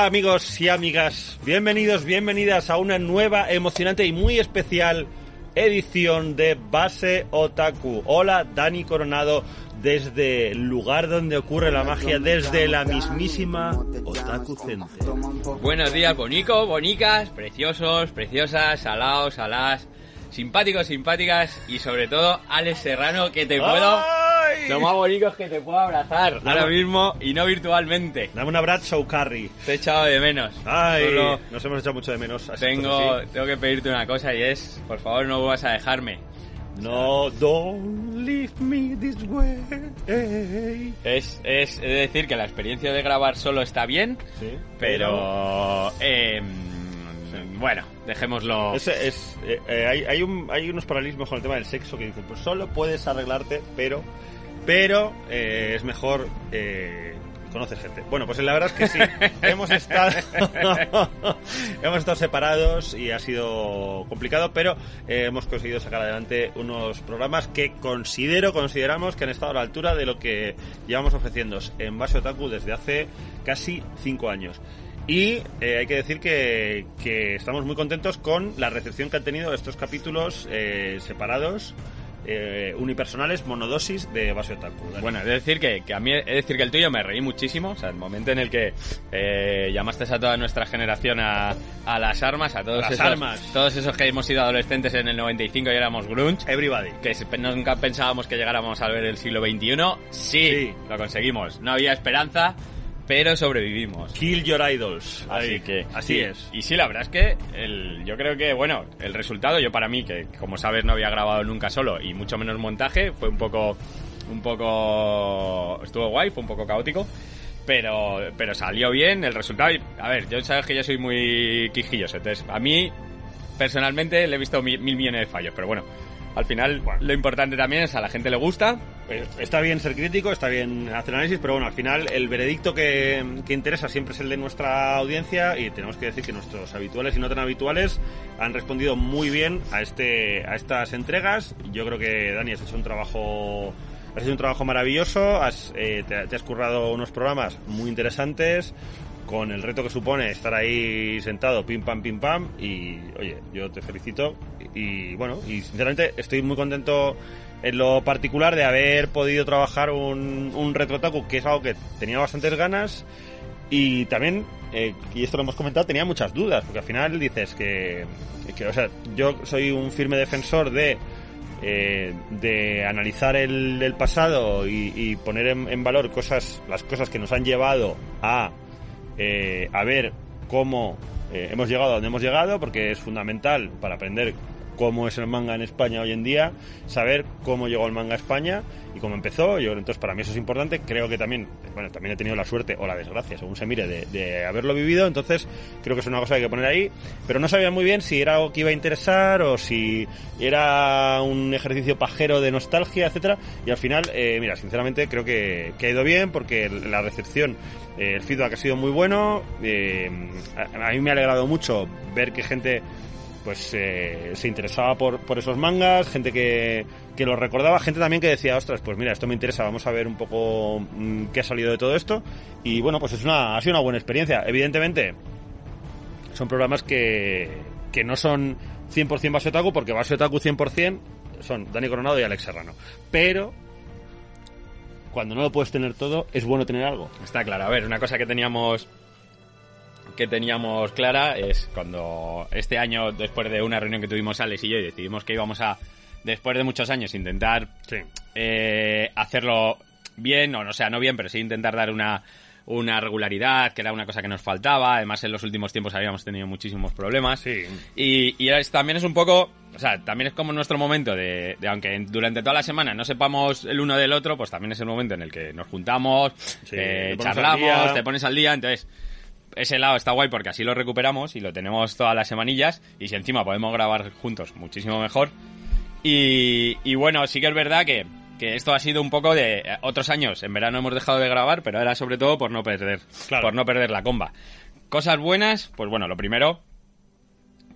Hola amigos y amigas, bienvenidos, bienvenidas a una nueva, emocionante y muy especial edición de Base Otaku. Hola Dani Coronado desde el lugar donde ocurre la magia, desde la mismísima Otaku Center. Buenos días, bonico, bonicas, preciosos, preciosas, salados, saladas, simpáticos, simpáticas y sobre todo Alex Serrano que te puedo... ¡Ay! Lo más bonito es que te puedo abrazar ahora mismo y no virtualmente. Dame un abrazo, Carrie. Te he echado de menos. Ay, Solo nos hemos echado mucho de menos. así, tengo, así. tengo que pedirte una cosa y es, por favor, no vas a dejarme. No, don't leave me this way. Es, es, es decir que la experiencia de grabar solo está bien, Sí, pero... em, bueno, dejémoslo... Es, es, eh, eh, hay, hay, un, hay unos paralelismos con el tema del sexo que dicen, pues solo puedes arreglarte, pero, pero eh, es mejor eh, conocer gente. Bueno, pues la verdad es que sí, hemos estado, hemos estado separados y ha sido complicado, pero eh, hemos conseguido sacar adelante unos programas que considero, consideramos que han estado a la altura de lo que llevamos ofreciendo en Base Otaku desde hace casi cinco años. Y eh, hay que decir que, que estamos muy contentos con la recepción que han tenido estos capítulos eh, separados, eh, unipersonales, monodosis de. Dani. Bueno, es decir que, que a mí, es decir que el tuyo me reí muchísimo, o sea, el momento en el que eh, llamaste a toda nuestra generación a, a las armas, a todos Las esos, armas. todos esos que hemos sido adolescentes en el 95 y éramos grunge, Everybody. que nunca pensábamos que llegáramos a ver el siglo XXI, sí, Sí. lo conseguimos. No había esperanza, pero sobrevivimos. Kill your idols. Así Ahí. que Así sí. es. Y sí, la verdad es que el, yo creo que, bueno, el resultado, yo para mí, que como sabes no había grabado nunca solo y mucho menos montaje, fue un poco, un poco, estuvo guay, fue un poco caótico. Pero, pero salió bien el resultado. Y, a ver, yo sabes que yo soy muy quijilloso. Entonces, a mí, personalmente, le he visto mil, mil millones de fallos. Pero bueno, al final, lo importante también es a la gente le gusta. Eh, Está bien ser crítico, está bien hacer análisis, pero bueno, al final el veredicto que, que interesa siempre es el de nuestra audiencia y tenemos que decir que nuestros habituales y no tan habituales han respondido muy bien a este a estas entregas. Yo creo que Dani has hecho un trabajo has hecho un trabajo maravilloso, has, eh, te, te has currado unos programas muy interesantes con el reto que supone estar ahí sentado, pim pam, pim pam, y oye, yo te felicito y, bueno, y sinceramente estoy muy contento en lo particular de haber podido trabajar un, un retrotaku, que es algo que tenía bastantes ganas y también, eh, y esto lo hemos comentado, tenía muchas dudas, porque al final dices que, que o sea, yo soy un firme defensor de eh, de analizar el, el pasado y, y poner en, en valor cosas, las cosas que nos han llevado a eh, a ver cómo eh, hemos llegado a donde hemos llegado, porque es fundamental para aprender cómo es el manga en España hoy en día, saber cómo llegó el manga a España y cómo empezó. Yo, entonces, para mí eso es importante. Creo que también, bueno, también he tenido la suerte o la desgracia, según se mire, de, de haberlo vivido. Entonces, creo que es una cosa que hay que poner ahí. Pero no sabía muy bien si era algo que iba a interesar o si era un ejercicio pajero de nostalgia, etcétera. Y al final, eh, mira, sinceramente creo que, que ha ido bien porque la recepción, eh, el feedback ha sido muy bueno. Eh, a, a mí me ha alegrado mucho ver que gente pues eh, se interesaba por, por esos mangas, gente que, que los recordaba, gente también que decía, ostras, pues mira, esto me interesa, vamos a ver un poco mm, qué ha salido de todo esto. Y bueno, pues es una, ha sido una buena experiencia. Evidentemente, son programas que, que no son 100% base otaku, porque base otaku 100% son Dani Coronado y Alex Serrano. Pero cuando no lo puedes tener todo, es bueno tener algo. Está claro. A ver, una cosa que teníamos que teníamos clara es cuando este año, después de una reunión que tuvimos Alex y yo, y decidimos que íbamos a, después de muchos años, intentar Sí. eh, hacerlo bien, o no sea, no bien, pero sí intentar dar una, una regularidad, que era una cosa que nos faltaba. Además, en los últimos tiempos habíamos tenido muchísimos problemas. Sí. Y, y es- también es un poco, o sea, también es como nuestro momento de, de aunque durante toda la semana no sepamos el uno del otro, pues también es el momento en el que nos juntamos, Sí, eh, te charlamos, te pones al día, entonces ese lado está guay porque así lo recuperamos y lo tenemos todas las semanillas y si encima podemos grabar juntos muchísimo mejor. Y, y bueno, sí que es verdad que, que esto ha sido un poco de eh, otros años. En verano hemos dejado de grabar, pero era sobre todo por no perder, Claro. por no perder la comba. Cosas buenas, pues bueno, lo primero,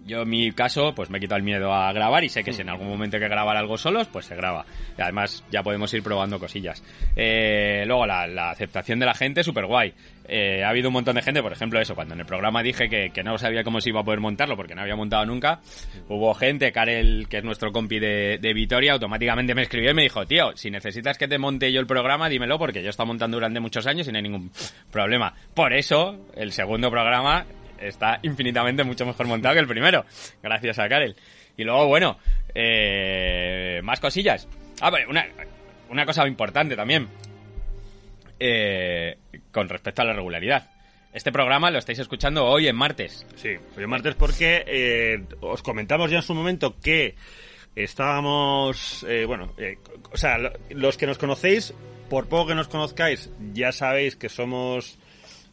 yo en mi caso, pues me he quitado el miedo a grabar y sé que si en algún momento hay que grabar algo solos, pues se graba. Y además ya podemos ir probando cosillas. Eh, luego la, la aceptación de la gente, súper guay. Eh, ha habido un montón de gente, por ejemplo, eso, cuando en el programa dije que, que no sabía cómo se iba a poder montarlo porque no había montado nunca, hubo gente, Karel, que es nuestro compi de, de Vitoria, automáticamente me escribió y me dijo, tío, si necesitas que te monte yo el programa, dímelo porque yo he estado montando durante muchos años y no hay ningún problema. Por eso, el segundo programa está infinitamente mucho mejor montado que el primero, gracias a Karel. Y luego, bueno, eh, más cosillas. Ah, pero una, una cosa importante también, eh, con respecto a la regularidad. Este programa lo estáis escuchando hoy en martes. Sí, hoy es martes porque eh, os comentamos ya en su momento que estábamos, eh, bueno, eh, o sea, lo- los que nos conocéis, por poco que nos conozcáis, ya sabéis que somos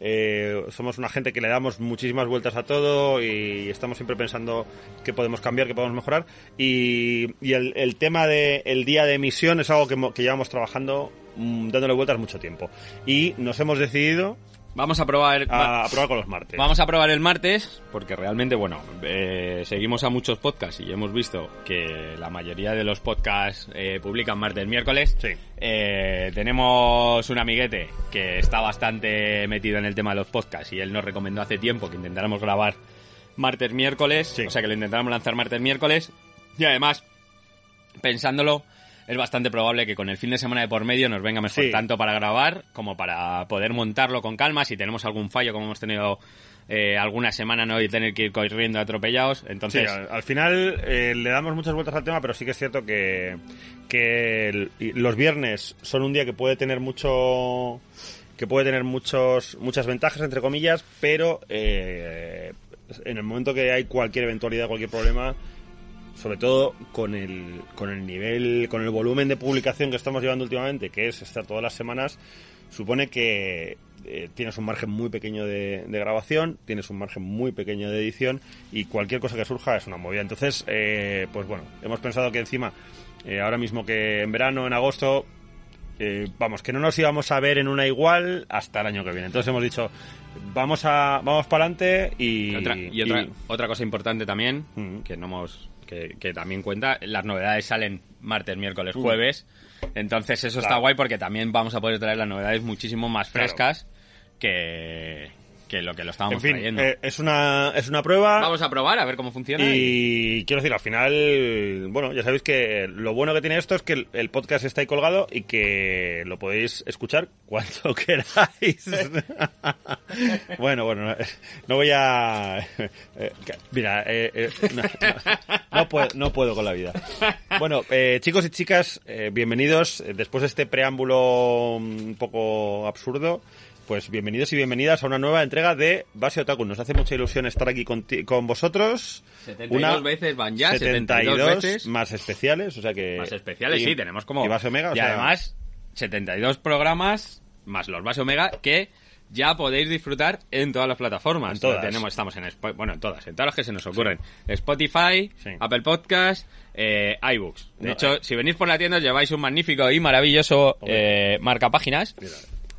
eh, somos una gente que le damos muchísimas vueltas a todo y estamos siempre pensando qué podemos cambiar, qué podemos mejorar. Y, el, tema del día de emisión es algo que, que llevamos trabajando, mm, dándole vueltas mucho tiempo. Y nos hemos decidido Vamos a probar... a, a probar con los martes. Vamos a probar el martes, porque realmente, bueno, eh, seguimos a muchos podcasts y hemos visto que la mayoría de los podcasts eh, publican martes, miércoles. Sí. Eh, tenemos un amiguete que está bastante metido en el tema de los podcasts y él nos recomendó hace tiempo que intentáramos grabar martes, miércoles. Sí. O sea, que lo intentáramos lanzar martes, miércoles. Y además, pensándolo, es bastante probable que con el fin de semana de por medio nos venga mejor Sí. tanto para grabar como para poder montarlo con calma. Si tenemos algún fallo, como hemos tenido eh, alguna semana, no y tener que ir corriendo atropellados. Sí, Entonces, al, al final eh, le damos muchas vueltas al tema, pero sí que es cierto que, que el- los viernes son un día que puede tener mucho que puede tener muchos muchas ventajas entre comillas, pero eh, en el momento que hay cualquier eventualidad, cualquier problema, sobre todo con el con el nivel, con el volumen de publicación que estamos llevando últimamente, que es estar todas las semanas, supone que eh, tienes un margen muy pequeño de, de grabación, tienes un margen muy pequeño de edición y cualquier cosa que surja es una movida. Entonces, eh, pues bueno, hemos pensado que encima, eh, ahora mismo que en verano, en agosto, eh, vamos, que no nos íbamos a ver en una igual hasta el año que viene. Entonces hemos dicho, vamos a vamos para adelante y, Y otra, y otra, y- otra cosa importante también, Mm. que no hemos, que, que también cuenta, las novedades salen martes, miércoles, jueves. Entonces eso está guay porque también vamos a poder traer las novedades muchísimo más Claro. frescas que, que lo que lo estábamos en fin, trayendo. eh, es una es una prueba. Vamos a probar a ver cómo funciona. Y quiero decir, al final, bueno, ya sabéis que lo bueno que tiene esto es que el, el podcast está ahí colgado y que lo podéis escuchar cuando queráis. bueno, bueno, no, no voy a... eh, mira, eh, eh, no, no, no puedo, no puedo con la vida. Bueno, eh, chicos y chicas, eh, bienvenidos. Después de este preámbulo un poco absurdo, pues bienvenidos y bienvenidas a una nueva entrega de Base Otaku. Nos hace mucha ilusión estar aquí con, con vosotros. 72 veces van ya, 72 veces. más especiales, o sea que... Más especiales, y- sí, tenemos como... Y Base Omega, o y sea, además, 72 programas, más los Base Omega, que ya podéis disfrutar en todas las plataformas. En todas. Tenemos, estamos en bueno, en todas, en todas las que se nos ocurren. Spotify, Sí. Apple Podcast, eh, iBooks. De No, hecho, eh. si venís por la tienda os lleváis un magnífico y maravilloso eh, marca páginas.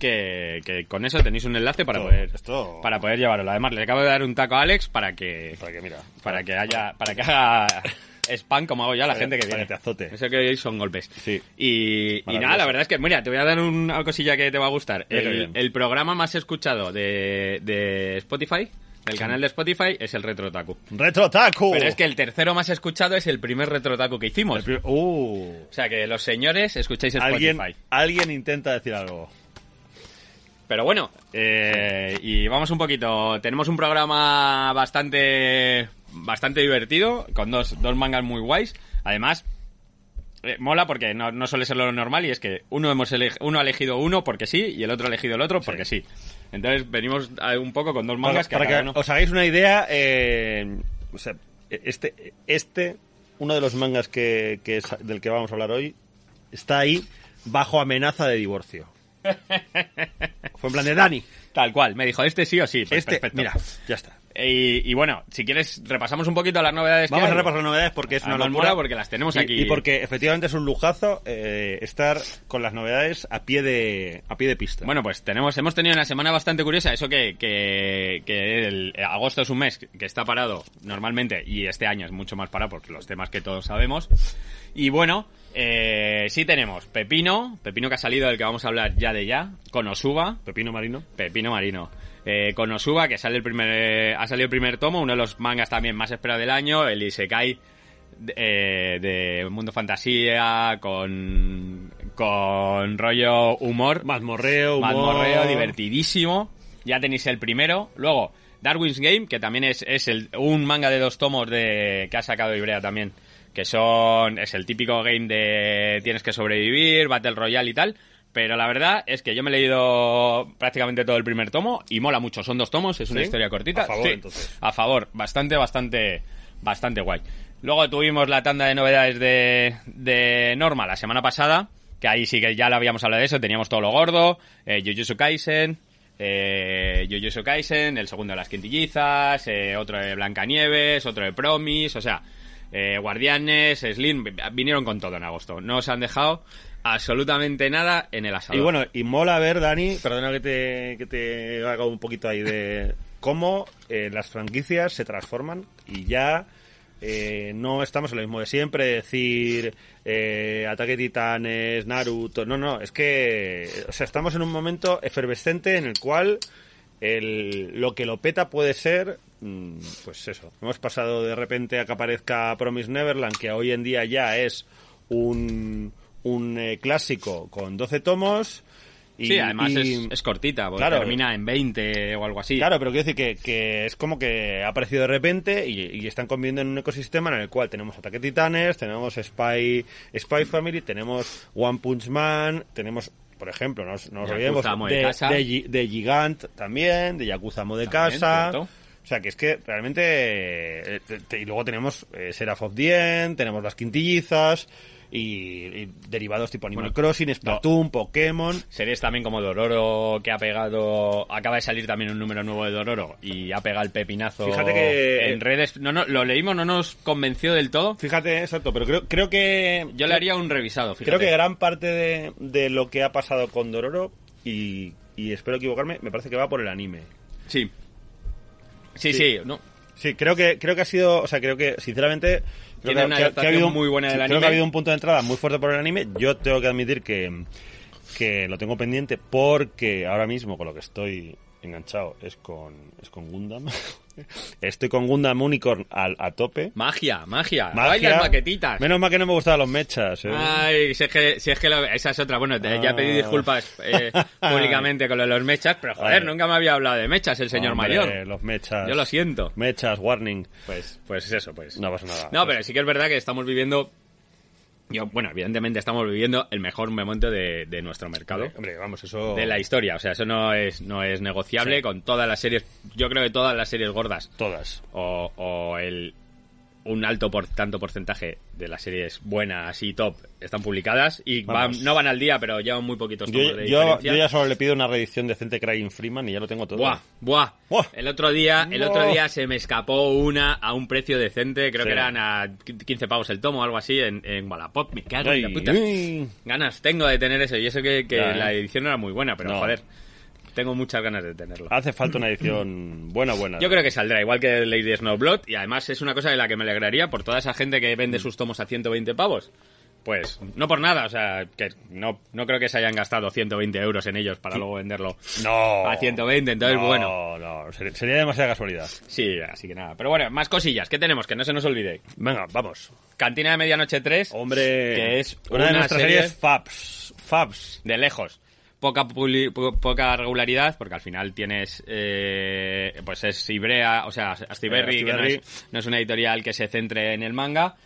Que, que con eso tenéis un enlace para Esto- poder esto- para poder llevarlo. Además, le acabo de dar un taco a Alex para que Para que, mira, para que haya para que haga spam como hago yo a la Para- gente que para viene. que te azote. Eso que oís son golpes. Sí. Y, y nada, la verdad es que, mira, te voy a dar una cosilla que te va a gustar. El, el programa más escuchado de, de Spotify del canal de Spotify es el Retro Taku. Retro Taku. Pero es que el tercero más escuchado es el primer Retro Taku que hicimos. El Uh. O sea que los señores escucháis Spotify. Alguien, alguien intenta decir algo. Pero bueno, eh, y vamos un poquito. Tenemos un programa bastante bastante divertido, con dos, dos mangas muy guays. Además, eh, mola porque no, no suele ser lo normal y es que uno, hemos uno ha elegido uno porque sí y el otro ha elegido el otro porque sí. Entonces venimos a- un poco con dos mangas que para que uno- os hagáis una idea, eh, o sea, este, este, uno de los mangas que, que es del que vamos a hablar hoy, está ahí bajo amenaza de divorcio. Fue en plan de Dani. Tal cual, me dijo este sí o sí. Pues este, perfecto. mira, ya está. Y, y bueno, si quieres, repasamos un poquito las novedades que Vamos a hay. repasar las novedades porque es una Además, locura. mola porque las tenemos Y- aquí. Y, porque efectivamente es un lujazo eh, estar con las novedades a pie de a pie de pista. Bueno, pues tenemos, hemos tenido una semana bastante curiosa. Eso que, que, que el eh, agosto es un mes que está parado normalmente y este año es mucho más parado porque los temas que todos sabemos. Y bueno, eh, sí tenemos Pepino, Pepino que ha salido del que vamos a hablar ya de ya, con Osuba, Pepino Marino. Pepino Marino. Eh, con Osuba, que sale el primer, eh, ha salido el primer tomo, uno de los mangas también más esperados del año, el Isekai eh, de Mundo Fantasía, con, con rollo humor. Mazmorreo, humor. Mazmorreo, divertidísimo. Ya tenéis el primero. Luego, Darwin's Game, que también es, es el, un manga de dos tomos de, que ha sacado Ibrea también. Que son, es el típico game de tienes que sobrevivir, Battle Royale y tal. Pero la verdad es que yo me he leído prácticamente todo el primer tomo y mola mucho. Son dos tomos, es una ¿Sí? historia cortita. A favor, Sí, entonces. A favor, bastante, bastante, bastante guay. Luego tuvimos la tanda de novedades de, de Norma la semana pasada, que ahí sí que ya lo habíamos hablado de eso, teníamos todo lo gordo, eh, Jujutsu Kaisen, eh, Jujutsu Kaisen, el segundo de las quintillizas, eh, otro de Blancanieves, otro de Promis, o sea, eh, Guardianes, Slim, vinieron con todo en agosto. No os han dejado absolutamente nada en el asador. Y bueno, y mola ver, Dani, perdona que te, que te haga un poquito ahí de cómo eh, las franquicias se transforman y ya eh, no estamos en lo mismo de siempre, decir eh, Ataque Titanes, Naruto, no, no, es que o sea, estamos en un momento efervescente en el cual el, lo que lo peta puede ser, mm, pues eso, hemos pasado de repente a que aparezca Promise Neverland, que hoy en día ya es un, un eh, clásico con 12 tomos. Y, sí, además y- es, es cortita, porque Claro. termina en 20 o algo así. Claro, pero quiero decir que, que es como que ha aparecido de repente y, y están conviviendo en un ecosistema en el cual tenemos Ataque Titanes, tenemos Spy, Spy Family, tenemos One Punch Man, tenemos, por ejemplo, no nos, no nos olvidemos de de, de Gi- de Gigant también, de Yakuza Amo de También, Casa. cierto. O sea, que es que realmente... eh, te- te- y luego tenemos eh, Seraph of the End, tenemos las quintillizas y, y derivados tipo Animal Bueno, Crossing, Splatoon, Pokémon... Series también como Dororo, que ha pegado. Acaba de salir también un número nuevo de Dororo y ha pegado el pepinazo Fíjate que- en redes. No, no, lo leímos, no nos convenció del todo. Fíjate, exacto, pero creo, creo que... Yo le haría un revisado, fíjate. Creo que gran parte de, de lo que ha pasado con Dororo, y, y espero equivocarme, me parece que va por el anime. Sí. Sí, Sí. sí, no. Sí, creo que, creo que ha sido, o sea, creo que, sinceramente, creo Tiene que, una que- que adaptación ha habido un- muy buena del sí, anime. Creo que ha habido un punto de entrada muy fuerte por el anime. Yo tengo que admitir que, que lo tengo pendiente porque ahora mismo con lo que estoy enganchado es con, es con Gundam. Estoy con Gundam Unicorn al, a tope. Magia, magia. Magia. Ay, las maquetitas. Menos mal que no me gustaban los mechas. ¿eh? Ay, si es que, si es que lo- esa es otra. Bueno, te- ya pedí Ah. disculpas eh, públicamente con lo de los mechas, pero joder, nunca me había hablado de mechas el señor Hombre, mayor. Los mechas. Yo lo siento. Mechas, warning. Pues, pues eso, pues. No pasa nada. No, pero sí que es verdad que estamos viviendo. Yo, bueno, evidentemente estamos viviendo el mejor momento de, de nuestro mercado. Hombre, hombre, vamos, eso. De la historia, o sea, eso no es, no es negociable Sí. con todas las series, yo creo que todas las series gordas Todas. o, o el un alto por tanto porcentaje de las series buenas y top están publicadas y van- no van al día, pero llevan muy poquitos Yo, tomos de yo, yo ya solo le pido una reedición decente Crying Freeman y ya lo tengo todo. Buah, buah. Buah. El otro día, el Buah. otro día se me escapó una a un precio decente, creo Sí. que eran a 15 pavos el tomo o algo así en, en Wallapop. Me cago en la puta. Ganas tengo de tener eso y eso que, que Ya, ¿eh? la edición no era muy buena, pero No. joder, tengo muchas ganas de tenerlo. Hace falta una edición buena, buena. Yo creo que saldrá, igual que Lady Snowblood, y además es una cosa de la que me alegraría por toda esa gente que vende sus tomos a 120 pavos. pues no por nada, o sea, que no, no creo que se hayan gastado 120 euros en ellos para luego venderlo No. a 120, entonces no, bueno. No, sería, sería demasiada casualidad. Sí, así que nada. Pero bueno, más cosillas, ¿qué tenemos? Que no se nos olvide. Venga, vamos. Cantina de Medianoche 3, Hombre. Que es una, de nuestras serie- series Fabs. Fabs. de lejos. Poca, publi- po- poca regularidad, porque al final tienes, eh, pues es Ibrea, o sea, Astiberri, Eh, que no es, no es una editorial que se centre en el manga,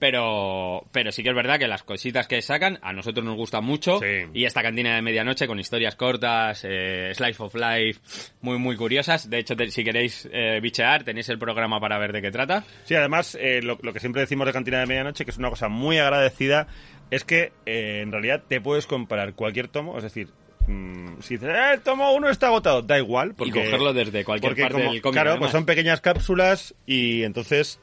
pero, pero sí que es verdad que las cositas que sacan a nosotros nos gustan mucho, Sí. y esta cantina de medianoche con historias cortas, eh, slice of life, muy, muy curiosas. De hecho, te- si queréis eh, bichear, tenéis el programa para ver de qué trata. Sí, además, eh, lo, lo que siempre decimos de Cantina de Medianoche, que es una cosa muy agradecida, es que eh, en realidad te puedes comprar cualquier tomo, es decir, mm, si dices, "Eh, tomo uno está agotado, da igual. Porque, y cogerlo desde cualquier porque parte como- del cómic. Claro, además. pues son pequeñas cápsulas y entonces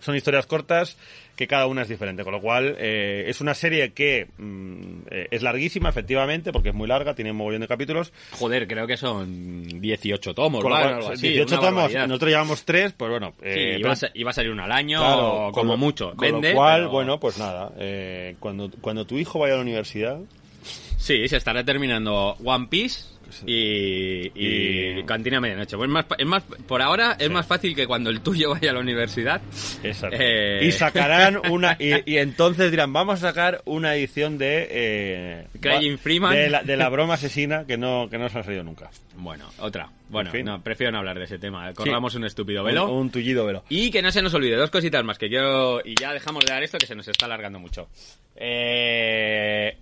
son historias cortas que cada una es diferente, con lo cual eh, es una serie que mm, eh, es larguísima, efectivamente, porque es muy larga, tiene un mogollón de capítulos. Joder, creo que son 18 tomos, Con cual, Algo así, 18 una tomos, barbaridad. nosotros llevamos 3, pues bueno. Sí, eh, iba, a iba a salir uno al año, Claro, o como lo- mucho. Con Vende, lo cual, pero- bueno, pues nada, eh, cuando, cuando tu hijo vaya a la universidad, Sí, se estará terminando One Piece y, y Y- Cantina Medianoche. Pues es más, es más, por ahora es más fácil que cuando el tuyo vaya a la universidad. exacto. Eh. y sacarán una, y, y entonces dirán, vamos a sacar una edición de... Eh, Crying Freeman. De la, de la broma asesina que no, que no se ha salido nunca. Bueno, otra. Bueno, En fin. no, prefiero no hablar de ese tema. Corramos un estúpido velo. Un, un tullido velo. Y que no se nos olvide, dos cositas más que quiero. Y ya dejamos de dar esto que se nos está alargando mucho. Eh.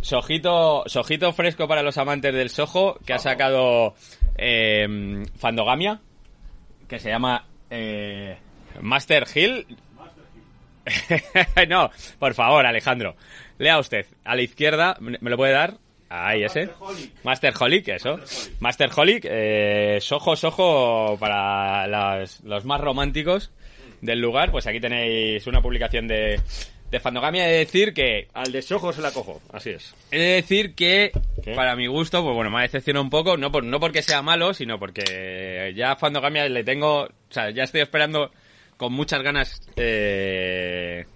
Sojito, sojito fresco para los amantes del sojo que ha sacado eh, Fandogamia, que se llama eh, Master Hill. no, por favor, Alejandro. Lea usted. A la izquierda, ¿me me lo puede dar? Ahí, ese. Master Holic, eso. Master Holic, eh, sojo, sojo para las- los más románticos del lugar. Pues aquí tenéis una publicación de, de Fandogamia. He de decir que Al de Sojo se la cojo, así es. He de decir que, ¿Qué? para mi gusto, pues bueno, me ha decepcionado un poco, no, por, no porque sea malo, sino porque ya a Fandogamia le tengo, o sea, ya estoy esperando con muchas ganas, eh,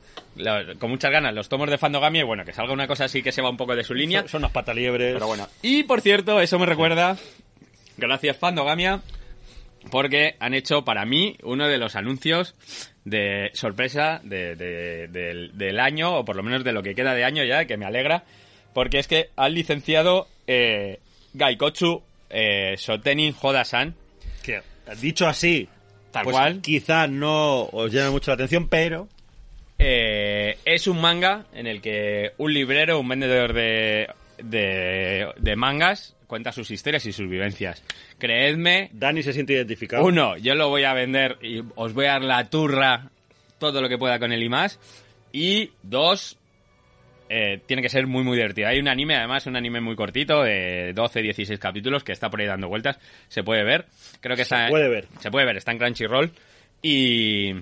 con muchas ganas los tomos de Fandogamia y bueno, que salga una cosa así que se va un poco de su línea. Son, son unas pataliebres. Pero bueno. Y por cierto, eso me recuerda, gracias Fandogamia, porque han hecho para mí uno de los anuncios de sorpresa de- de- del, del año, o por lo menos de lo que queda de año ya, que me alegra, porque es que han licenciado eh, Gaikotsu eh, Shotenin Hoda-san, Que, dicho así, Tal pues cual. quizá no os llame mucho la atención, pero... Eh, es un manga en el que un librero, un vendedor de, de, de mangas, cuenta sus historias y sus vivencias. Creedme, Dani se siente identificado. uno, yo lo voy a vender y os voy a dar la turra todo lo que pueda con él y más. Y dos, eh, tiene que ser muy, muy divertido. Hay un anime, además, un anime muy cortito, de 12, 16 capítulos, que está por ahí dando vueltas. Se puede ver. Creo que está. puede ver. Se puede ver, está en Crunchyroll. Y.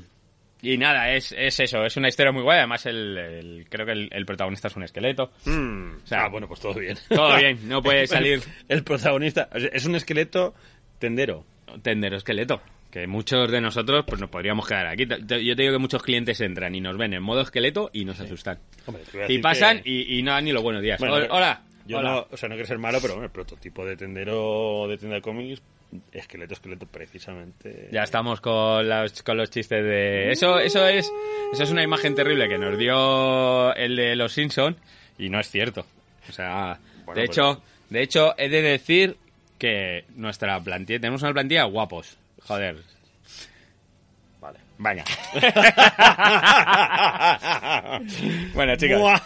Y nada, es, es eso, es una historia muy guay. Además, el, el- creo que el, el protagonista es un esqueleto. Mm, O sea, ah, bueno, pues todo bien. todo bien, no puede salir- El, protagonista o sea, es un esqueleto tendero. Tendero esqueleto. Que muchos de nosotros pues nos podríamos quedar aquí. Yo te digo que muchos clientes entran y nos ven en modo esqueleto y nos asustan. Hombre, te voy a Y pasan que- y, y no dan ni los buenos días. Bueno, Hola, hola. Yo hola. no, o sea, no quiero ser malo, pero bueno, el prototipo de tendero de tienda de cómics, esqueleto, esqueleto, precisamente. Ya estamos con los, con los chistes de... Eso, eso es eso es una imagen terrible que nos dio el de los Simpson y no es cierto. O sea, Bueno, de pues- hecho, de hecho he de decir que nuestra plantilla, tenemos una plantilla guapos. Joder. Vale. Venga. bueno, chicos.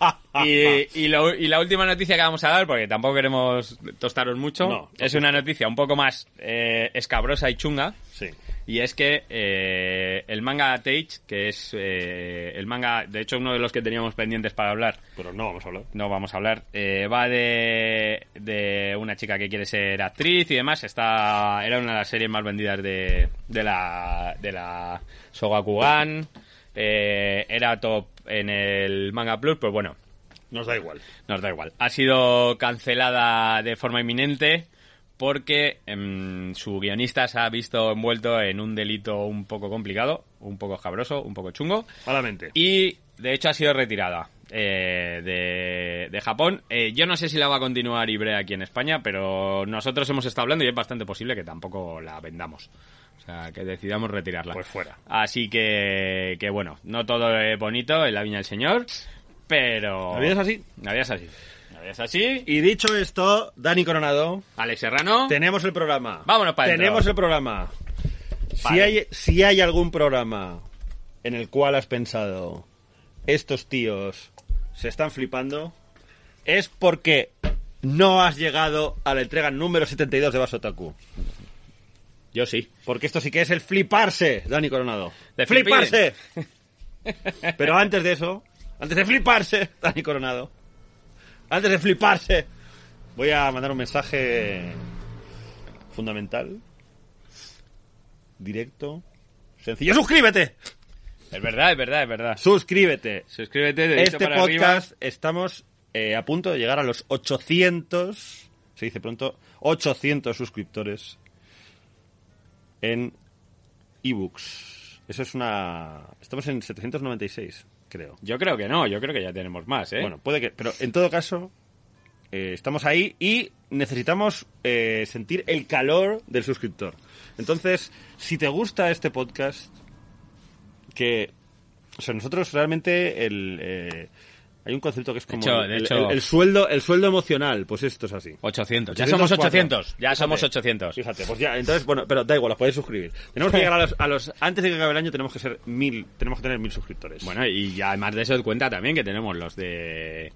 Y, y, lo- y la última noticia que vamos a dar, porque tampoco queremos tostaros mucho, No, es una noticia un poco más eh, escabrosa y chunga. Sí. Y es que eh, el manga Tage, que es eh, el manga, de hecho uno de los que teníamos pendientes para hablar, Pero no vamos a hablar. no vamos a hablar, eh, va de, de una chica que quiere ser actriz y demás. Está, era una de las series más vendidas de, de la, de la Sogakugan. Eh, era top en el Manga Plus, pues bueno, Nos da igual. nos da igual. Ha sido cancelada de forma inminente porque em, su guionista se ha visto envuelto en un delito un poco complicado, un poco escabroso, un poco chungo. Malamente. Y de hecho ha sido retirada eh, de, de Japón. Eh, yo no sé si la va a continuar Ibrea aquí en España, pero nosotros hemos estado hablando y es bastante posible que tampoco la vendamos. O sea, que decidamos retirarla. Pues fuera. Así que, que bueno, no todo es bonito en la viña del señor, pero... ¿La vida es así? La vida es así. La vida es así. Y dicho esto, Dani Coronado, Alex Serrano. tenemos el programa. Vámonos para adentro. Tenemos el programa. Si, hay, si hay algún programa en el cual has pensado, estos tíos se están flipando, es porque no has llegado a la entrega número 72 de Basotaku. Yo sí. Porque esto sí que es el fliparse, Dani Coronado. De ¡Fliparse! Pero antes de eso, antes de fliparse, Dani Coronado, antes de fliparse, voy a mandar un mensaje fundamental, directo, sencillo. ¡Suscríbete! Es verdad, es verdad, es verdad. ¡Suscríbete! Suscríbete, dedito Este para podcast arriba. estamos eh, a punto de llegar a los 800, se dice pronto, 800 suscriptores en ebooks. Eso es una... Estamos en 796, creo. Yo creo que no, yo creo que ya tenemos más, ¿eh? Bueno, puede que... Pero en todo caso, eh, estamos ahí y necesitamos eh, sentir el calor del suscriptor. Entonces, si te gusta este podcast, que... O sea, nosotros realmente el... eh, hay un concepto que es como hecho- de el, hecho- el- el sueldo el sueldo emocional, pues esto es así. 800. Ya 804. somos 800. Ya Fíjate, somos 800. Fíjate, pues ya, entonces, bueno, pero da igual, os podéis suscribir. Tenemos que llegar a los, a los- antes de que acabe el año tenemos que ser mil, tenemos que tener mil suscriptores. Bueno, y ya además de eso cuenta también que tenemos los de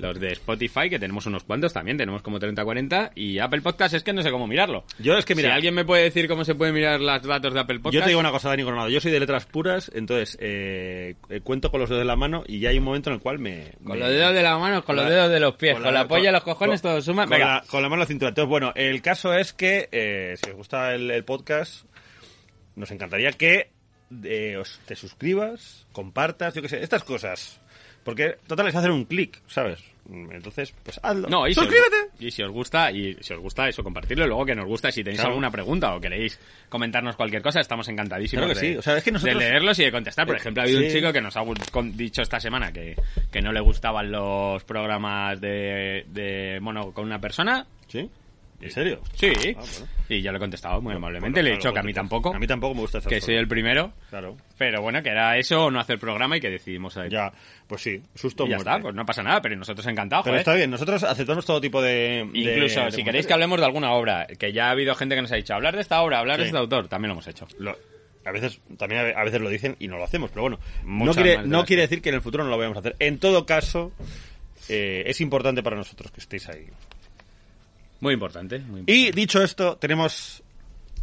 los de Spotify, que tenemos unos cuantos también, tenemos como 30 40 y Apple Podcast es que no sé cómo mirarlo. Yo es que mira- si alguien me puede decir cómo se puede mirar los datos de Apple Podcast. Yo te digo una cosa, Dani Coronado. Yo soy de letras puras, entonces eh, eh, cuento con los dedos de la mano y ya hay un momento en el cual me. con me- los dedos de la mano, con los la- dedos de los pies, con con, la- la, polla, con- los cojones, todo suma. Con Venga, la, con la mano en la cintura. Entonces, bueno, el caso es que eh, si os gusta el, el podcast, nos encantaría que eh, os, te suscribas, compartas, yo qué sé, estas cosas. Porque, total, es hacer un clic, ¿sabes? Entonces, pues hazlo. No, y si, os, ¡Suscríbete! y si os gusta, y si os gusta eso, compartirlo. y Luego que nos gusta, y si tenéis Claro. alguna pregunta o queréis comentarnos cualquier cosa, estamos encantadísimos Claro que de, sí. O sea, es que nosotros- de leerlos y de contestar. Por Eh, ejemplo, ha habido sí. un chico que nos ha dicho esta semana que, que no le gustaban los programas de, de mono con una persona. ¿Sí? ¿En serio? Sí. Ah, bueno. Y yo le he contestado muy amablemente. Bueno, le he claro, dicho que a mí tampoco. A mí tampoco me gusta que soy el primero. Claro. Pero bueno, que era eso o no hacer programa y que decidimos ahí. Ya, pues sí, susto Y ya muerte. está, pues no pasa nada, pero nosotros encantados, Pero joder. está bien, nosotros aceptamos todo tipo de... Incluso, de si queréis que hablemos de alguna obra, que ya ha habido gente que nos ha dicho, hablar de esta obra, hablar de este autor, también lo hemos hecho. Lo- a veces también a veces lo dicen y no lo hacemos, pero bueno, no quiere, de no quiere decir que en el futuro no lo vayamos a hacer. En todo caso, eh, es importante para nosotros que estéis ahí. Muy importante, muy importante. Y dicho esto, tenemos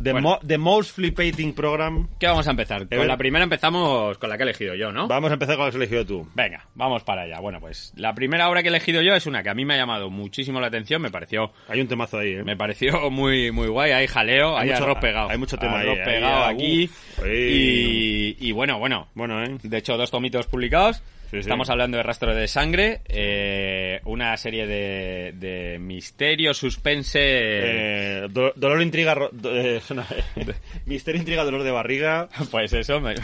the, Bueno. mo- the Most Flipating Program. ¿Qué vamos a empezar? Con ver. la primera empezamos con la que he elegido yo, ¿no? Vamos a empezar con lo que has elegido tú. Venga, vamos para allá. Bueno, pues la primera obra que he elegido yo es una que a mí me ha llamado muchísimo la atención, me pareció Hay un temazo ahí, ¿eh? me pareció muy muy guay, hay jaleo, hay, mucho- arroz pegado. hay mucho tema ahí, arroz ahí, pegado ah, aquí uf, ahí. y, y bueno, bueno, Bueno, ¿eh? De hecho, dos tomitos publicados. Sí, sí. Estamos hablando de Rastro de Sangre, eh, una serie de, de misterio, suspense. Eh, do- dolor, intriga... do- eh, no, eh, misterio, intriga, dolor de barriga. Pues eso, me-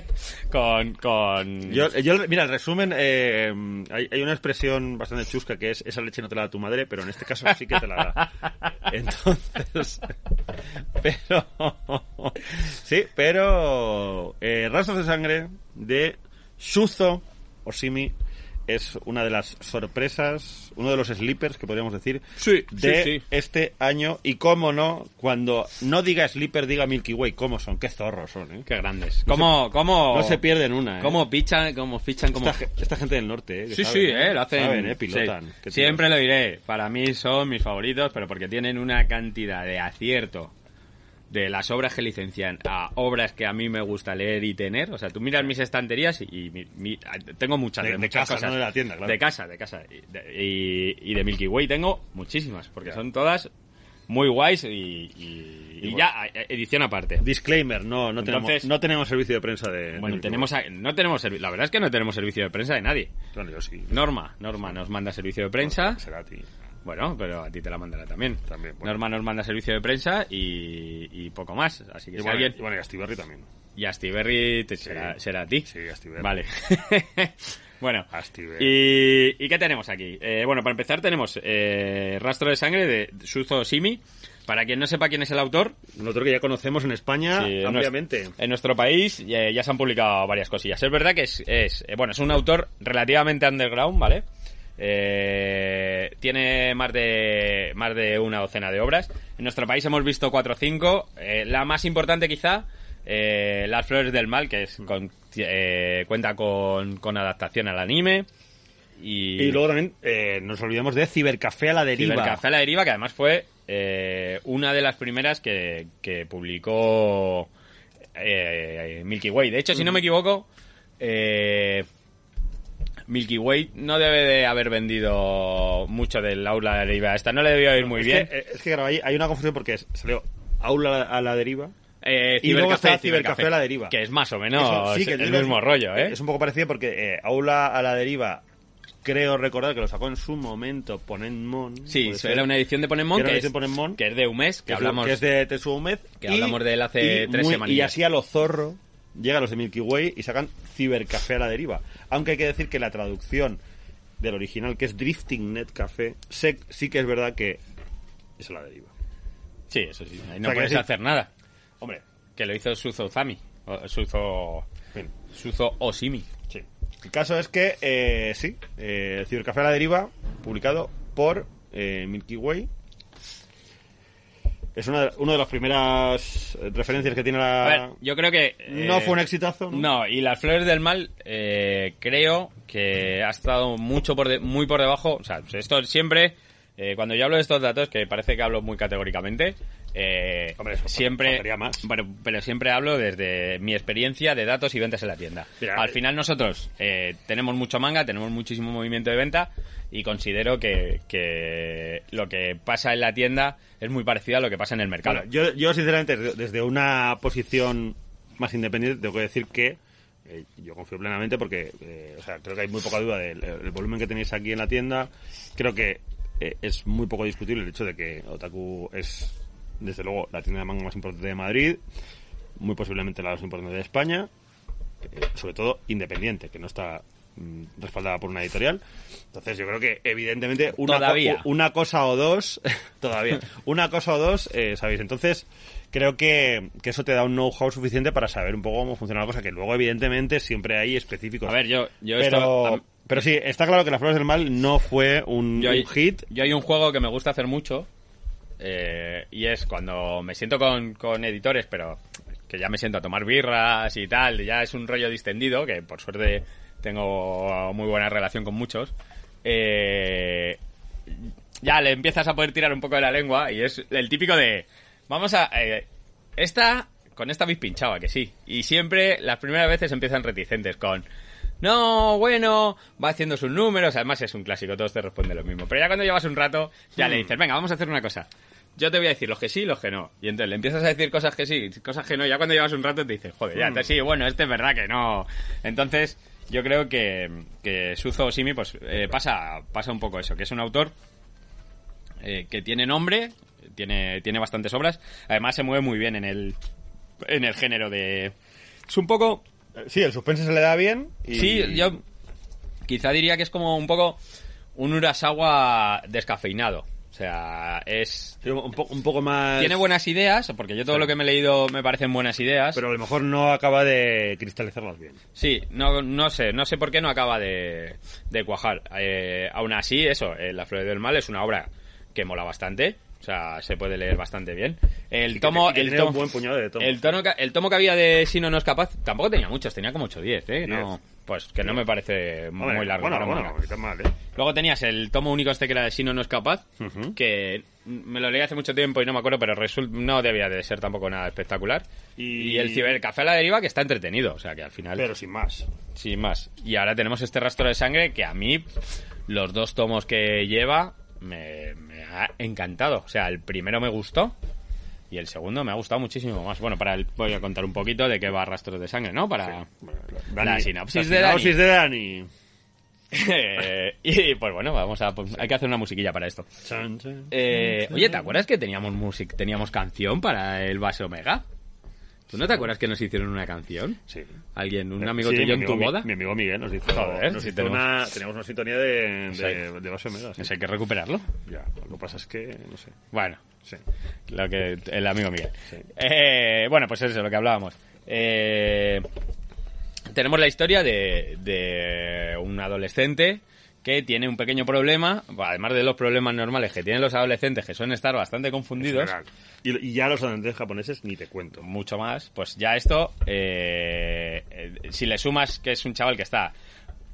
con, con... Yo, yo- mira, el resumen, eh, hay, hay una expresión bastante chusca que es esa leche no te la da tu madre, pero en este caso sí que te la da. Entonces, pero, sí, pero, eh, Rastros de Sangre de Shuzo Oshimi es una de las sorpresas, uno de los sleepers que podríamos decir Sí, de sí, sí. este año y cómo no, cuando no diga sleeper diga Milky Way, cómo son, qué zorros son, ¿eh? Qué grandes. ¿Cómo, cómo, No se pierden una, ¿eh? cómo pichan, cómo fichan, cómo... Esta, ge- esta gente del norte, ¿eh? que Sí, saben, sí, eh, lo hacen. Saben, eh, pilotan. Siempre lo diré. Para mí son mis favoritos, pero porque tienen una cantidad de acierto de las obras que licencian a obras que a mí me gusta leer y tener. O sea, tú miras mis estanterías y, y mi- mi- tengo muchas De- de, muchas casa, cosas. no de la tienda, claro. De casa, de casa. Y de, y- y de Milky Way tengo muchísimas, porque son todas muy guays y, y- y bueno. ya, eh, edición aparte. Disclaimer, no, no, tenemos, no tenemos servicio de prensa de... Bueno, de- tenemos a- no tenemos la verdad es que no tenemos servicio de prensa de nadie. Claro, yo sí. Norma, Norma nos manda servicio de prensa. Será a ti. Bueno, pero a ti te la mandará también. También, bueno. Norma nos manda servicio de prensa y, y poco más. Así que Y si bueno, alguien... y bueno, y a Stiberry también. Y Astiberri te- será, será a ti. Sí, Astiberri. Vale. bueno. Astiberri. ¿Y, ¿Y qué tenemos aquí? Eh, bueno, para empezar tenemos eh, Rastro de Sangre de Suzo Simi. Para quien no sepa quién es el autor, Un autor que ya conocemos en España Sí, en ampliamente. En nuestro país eh, ya se han publicado varias cosillas. Es verdad que es, es, eh, bueno, es un autor relativamente underground, ¿vale? Eh, tiene más de más de una docena de obras. En nuestro país hemos visto cuatro o cinco. Eh, la más importante quizá, eh, Las Flores del Mal, que es con- eh, cuenta con, con adaptación al anime. Y, Y luego también nos olvidamos de Cibercafé a la deriva. Cibercafé a la deriva, que además fue eh, una de las primeras que, que publicó eh, Milky Way. De hecho, si no me equivoco, eh, Milky Way no debe de haber vendido mucho del aula de la deriva. Esta no le debió ir muy es bien. Que, eh, es que claro, hay, hay una confusión porque salió Aula a la deriva. Eh, y luego Cibercafé, está Cibercafé a la deriva. Que es más o menos sí, que el mismo es- rollo, ¿eh? Es un poco parecido porque eh, Aula a la deriva, creo recordar que lo sacó en su momento Ponenmon. Sí, era una edición de Ponemon que, edición es, de Ponemon, que es de un mes, que, que, hablamos... que es de Tetsuo Umed. que hablamos de él hace y tres semanillas. Y así a lo zorro llega a los de Milky Way y sacan Cibercafé a la deriva. Aunque hay que decir que la traducción del original, que es Drifting Net Café, sé- sí que es verdad que es a la deriva. Sí, eso sí. Ahí O no sea, que puedes decir- hacer nada. Hombre, Que lo hizo Suzo Zami. o Suzo... bien. Suzo Osimi. Sí. El caso es que, eh, sí, eh, Cibercafé a la deriva, publicado por eh, Milky Way. Es una de, una de las primeras eh, referencias que tiene la... A ver, yo creo que... no eh, fue un exitazo, ¿no? No, y las flores del mal eh, creo que ha estado mucho por de- muy por debajo. O sea, esto siempre, eh, cuando yo hablo de estos datos, que parece que hablo muy categóricamente, eh, Hombre, eso siempre, más. Pero, pero siempre hablo desde mi experiencia de datos y ventas en la tienda. Mira, Al final nosotros eh, tenemos mucho manga, tenemos muchísimo movimiento de venta y considero que, que lo que pasa en la tienda es muy parecido a lo que pasa en el mercado. Bueno, yo, yo sinceramente, desde- una posición más independiente, tengo que decir que eh, yo confío plenamente porque eh, o sea, creo que hay muy poca duda del del volumen que tenéis aquí en la tienda. Creo que eh, es muy poco discutible el hecho de que Otaku es, desde luego, la tienda de manga más importante de Madrid, muy posiblemente la más importante de España, sobre todo independiente, que no está mm, respaldada por una editorial. Entonces yo creo que evidentemente una, co- Todavía. una cosa o dos, todavía, una cosa o dos, eh, sabéis. Entonces creo que, que eso te da un know-how suficiente para saber un poco cómo funciona la cosa, que luego evidentemente siempre hay específicos. A ver, yo, yo pero, esto- pero sí, está claro que Las Flores del Mal no fue un, Yo hay, un hit. yo hay un juego que me gusta hacer mucho eh, y es cuando me siento con, con editores, pero que ya me siento a tomar birras y tal, ya es un rollo distendido, que por suerte tengo muy buena relación con muchos. Eh, ya le empiezas a poder tirar un poco de la lengua y es el típico de vamos a eh, esta con esta habéis pinchado ¿a que sí y siempre las primeras veces empiezan reticentes con no, bueno, va haciendo sus números, además es un clásico, todos te responden lo mismo. Pero ya cuando llevas un rato, ya le dices, venga, vamos a hacer una cosa. Yo te voy a decir los que sí y los que no. Y entonces le empiezas a decir cosas que sí, cosas que no. Ya cuando llevas un rato te dices, joder, ya, te- sí, bueno, este es verdad que no. Entonces, yo creo que, que Suzo Osimi, pues eh, pasa, pasa un poco eso, que es un autor eh, que tiene nombre, tiene, tiene bastantes obras, además se mueve muy bien en el, en el género de... Es un poco Sí, el suspense se le da bien. Y... Sí, yo quizá diría que es como un poco un Urasawa descafeinado. O sea, es... Un, po- un poco más... Tiene buenas ideas, porque yo todo lo que me he leído me parecen buenas ideas. Pero a lo mejor no acaba de cristalizarlas bien. Sí, no, no sé, no sé por qué no acaba de, de cuajar. Eh, aún así, eso, eh, La Flor del Mal es una obra que mola bastante. O sea, se puede leer bastante bien. El que tomo, que el, tomo- un buen puñado de tomos. el, tono, el tomo que había de Si no no es capaz, tampoco tenía muchos, tenía como 8 o 10, ¿eh? No. Pues que no me parece muy largo. Bueno, un bueno, mal, ¿eh? Luego tenías el tomo único este que era de Si no no es capaz, que me lo leí hace mucho tiempo y no me acuerdo, pero result- no debía de ser tampoco nada espectacular. Y- Y, el cibercafé a la deriva que está entretenido, o sea que al final, Pero sin más. sin más. Y ahora tenemos este rastro de sangre que a mí, los dos tomos que lleva, me, me ha encantado. O sea, el primero me gustó. Y el segundo me ha gustado muchísimo más. Bueno, para el, voy a contar un poquito de qué va Rastros de Sangre, ¿no? Para Bueno, la sinopsis de Dani. sinopsis de Dani. Eh, y pues bueno, vamos a pues, hay que hacer una musiquilla para esto. Eh, oye, ¿te acuerdas que teníamos music, teníamos canción para el Base Omega? ¿Tú no te acuerdas que nos hicieron una canción? Sí. ¿Alguien, un Eh, amigo sí, tuyo en tu amigo Mi- boda? Mi, amigo Miguel nos hizo, Joder, nos sí hizo tenemos. una, teníamos una sintonía de, Sí. de, de base sí. Eso hay que recuperarlo. Ya, lo que pasa es que, no sé. Bueno, Sí. lo que el amigo Miguel. Sí. Eh, bueno, pues eso, lo que hablábamos. Eh, tenemos la historia de, de un adolescente que tiene un pequeño problema, además de los problemas normales que tienen los adolescentes, que suelen estar bastante confundidos. Y, y ya los adolescentes japoneses ni te cuento. mucho más, pues ya esto, eh, eh, si le sumas que es un chaval que está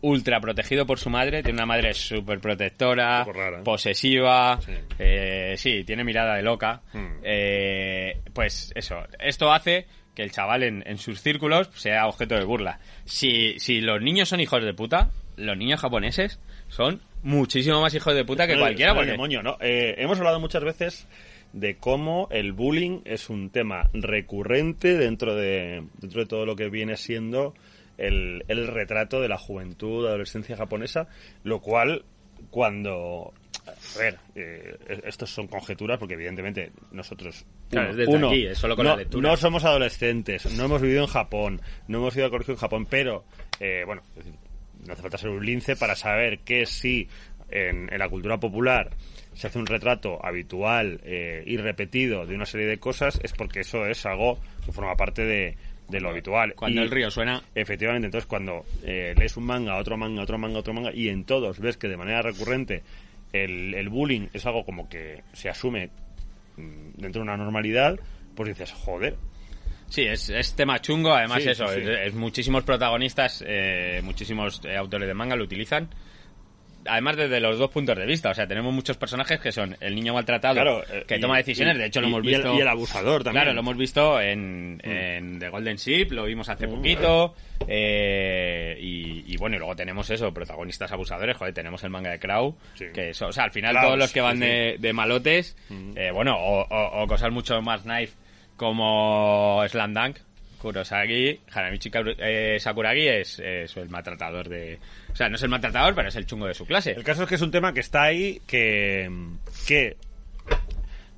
ultra protegido por su madre, tiene una madre súper protectora, rara. posesiva, Sí. eh, sí, tiene mirada de loca, Hmm. eh, pues eso, esto hace que el chaval en, en sus círculos sea objeto de burla. Si, si los niños son hijos de puta, los niños japoneses son muchísimo más hijos de puta que No, cualquiera, no, porque... demonio, ¿no? Eh, hemos hablado muchas veces de cómo el bullying es un tema recurrente dentro de, dentro de todo lo que viene siendo el, el retrato de la juventud, adolescencia japonesa, lo cual cuando... A ver, eh, estos son conjeturas porque evidentemente nosotros... Claro, es desde aquí, es solo con no, la lectura. no somos adolescentes, no hemos vivido en Japón, no hemos ido al colegio en Japón, pero, eh, bueno, es decir, no hace falta ser un lince para saber que si en, en la cultura popular se hace un retrato habitual eh, y repetido de una serie de cosas, es porque eso es algo que forma parte de, de lo habitual. Cuando Y- el río suena... Efectivamente, entonces cuando eh, lees un manga, otro manga, otro manga, otro manga, y en todos ves que de manera recurrente el, el bullying es algo como que se asume mm, dentro de una normalidad, pues dices, joder, Sí, es, es tema chungo, además Sí, eso, sí. Es, es muchísimos protagonistas, eh, muchísimos eh, autores de manga lo utilizan. Además desde los dos puntos de vista, o sea, tenemos muchos personajes que son el niño maltratado, Claro, eh, que y- toma decisiones, y- de hecho lo y- hemos visto... y el abusador también. Mm. Claro, lo hemos visto en, en The Golden Ship, lo vimos hace poquito, eh, y, bueno, y luego tenemos eso, protagonistas abusadores, joder, tenemos el manga de Crow, Sí. que eso, o sea, al final Klaus, todos los que van de, de malotes, Mm. eh, bueno, o, o- o cosas mucho más knife como Slam Dunk, Kurosagi, Hanamichi Karu- eh, Sakuragi es, es el maltratador de... O sea, no es el maltratador, pero es el chungo de su clase. El caso es que es un tema que está ahí, que, que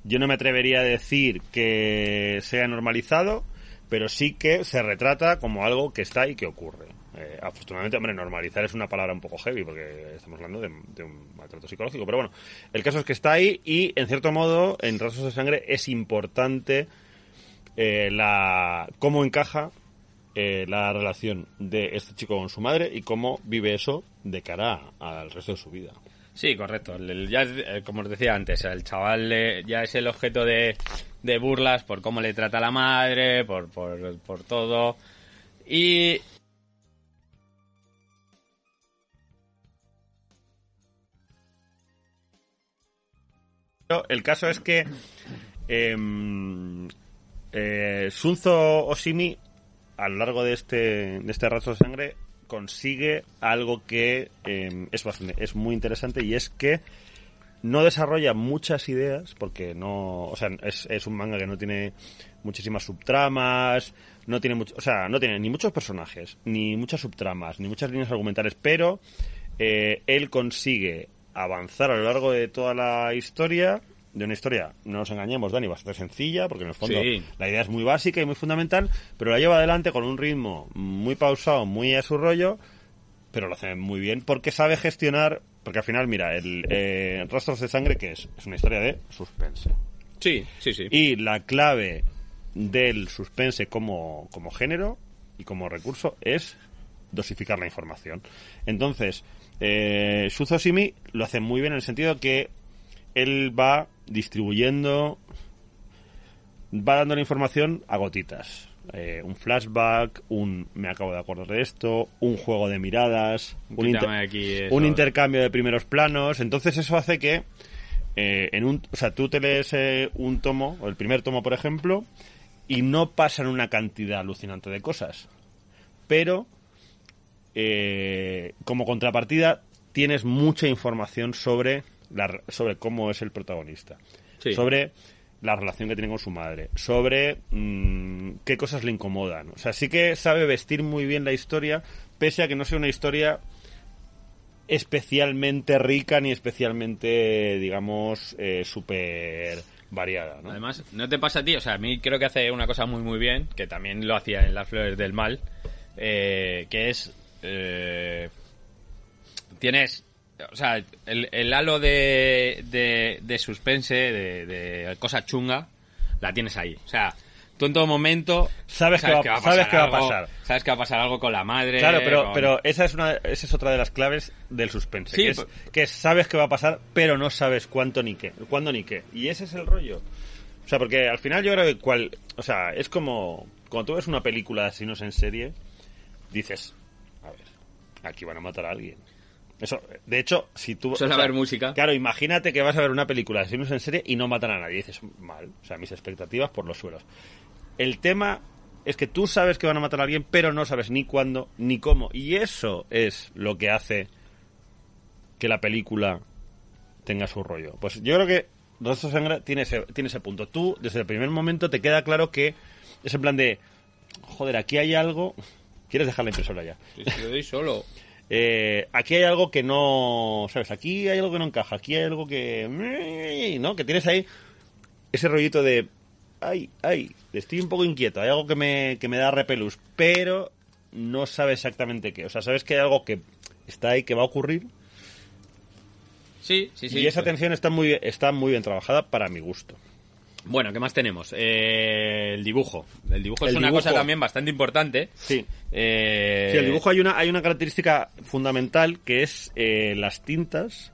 yo no me atrevería a decir que sea normalizado, pero sí que se retrata como algo que está y que ocurre. Eh, afortunadamente, hombre, normalizar es una palabra un poco heavy porque estamos hablando de, un maltrato psicológico, pero bueno, el caso es que está ahí y, en cierto modo, en Rastros de Sangre es importante eh, la cómo encaja eh, la relación de este chico con su madre y cómo vive eso de cara al resto de su vida. Sí, correcto. Ya, eh, como os decía antes, el chaval ya es el objeto de, de burlas por cómo le trata a la madre, por, por, por todo. Y El caso es que em, eh, Sunzo Oshimi, a lo largo de este, de este rastro de sangre, consigue algo que em, es, bastante, es muy interesante y es que no desarrolla muchas ideas porque no, o sea, es, es un manga que no tiene muchísimas subtramas, no tiene mucho, o sea, no tiene ni muchos personajes, ni muchas subtramas, ni muchas líneas argumentales, pero eh, él consigue avanzar a lo largo de toda la historia, de una historia, no nos engañemos, Dani, bastante sencilla, porque en el fondo Sí. la idea es muy básica y muy fundamental, pero la lleva adelante con un ritmo muy pausado, muy a su rollo, pero lo hace muy bien porque sabe gestionar, porque al final, mira, el eh, Rastros de Sangre, que es? Es una historia de suspense. sí, sí, sí. Y la clave del suspense como, como género y como recurso es dosificar la información. Entonces, eh, Shuzo Shimi lo hace muy bien en el sentido que él va distribuyendo, va dando la información a gotitas. Eh, un flashback, un me acabo de acordar de esto, un juego de miradas, un, inter- Quítame aquí eso. un intercambio de primeros planos. Entonces eso hace que eh, en un, o sea, tú te lees eh, un tomo, o el primer tomo, por ejemplo, y no pasan una cantidad alucinante de cosas. Pero, como contrapartida, tienes mucha información sobre, la, sobre cómo es el protagonista. Sí. Sobre la relación que tiene con su madre, sobre mm, qué cosas le incomodan. O sea, sí que sabe vestir muy bien la historia, pese a que no sea una historia especialmente rica ni especialmente, digamos, eh, súper variada, ¿no? Además, ¿no te pasa a ti? O sea, a mí creo que hace una cosa muy, muy bien, que también lo hacía en Las Flores del Mal, eh, que es... eh, tienes... O sea, el, el halo de, de, de suspense, de, de cosa chunga, la tienes ahí. O sea, tú en todo momento... Sabes que va- sabes que va a pasar. Sabes que va a pasar algo con la madre. Claro, pero, con- pero esa es una, esa es otra de las claves del suspense. Sí, que, es, pues- que es sabes que va a pasar, pero no sabes cuánto ni qué, cuándo ni qué. Y ese es el rollo. O sea, porque al final yo creo que cual, o sea, es como cuando tú ves una película de asesinos en serie, dices, a ver, aquí van a matar a alguien. Eso, de hecho, si tú es o sea, ver música. Claro, imagínate que vas a ver una película de asesinos en serie y no matan a nadie. Y dices, mal. O sea, mis expectativas por los suelos. El tema es que tú sabes que van a matar a alguien, pero no sabes ni cuándo ni cómo. Y eso es lo que hace que la película tenga su rollo. Pues yo creo que Rostro de Sangre tiene ese, tiene ese punto. Tú, desde el primer momento, te queda claro que es en plan de, joder, aquí hay algo... ¿Quieres dejar la impresora ya? Sí, sí, yo doy solo. Eh, aquí hay algo que no, ¿sabes? Aquí hay algo que no encaja, aquí hay algo que, ¿no? Que tienes ahí ese rollito de, ay, ay, estoy un poco inquieto, hay algo que me, que me da repelús, pero no sabes exactamente qué. O sea, sabes que hay algo que está ahí, que va a ocurrir, Sí, sí, sí. y esa pues- tensión está muy, está muy bien trabajada para mi gusto. Bueno, ¿qué más tenemos? Eh, el dibujo. El dibujo es una dibujo. cosa también bastante importante. Sí. Eh, Sí, el dibujo hay una, hay una característica fundamental que es eh, las tintas.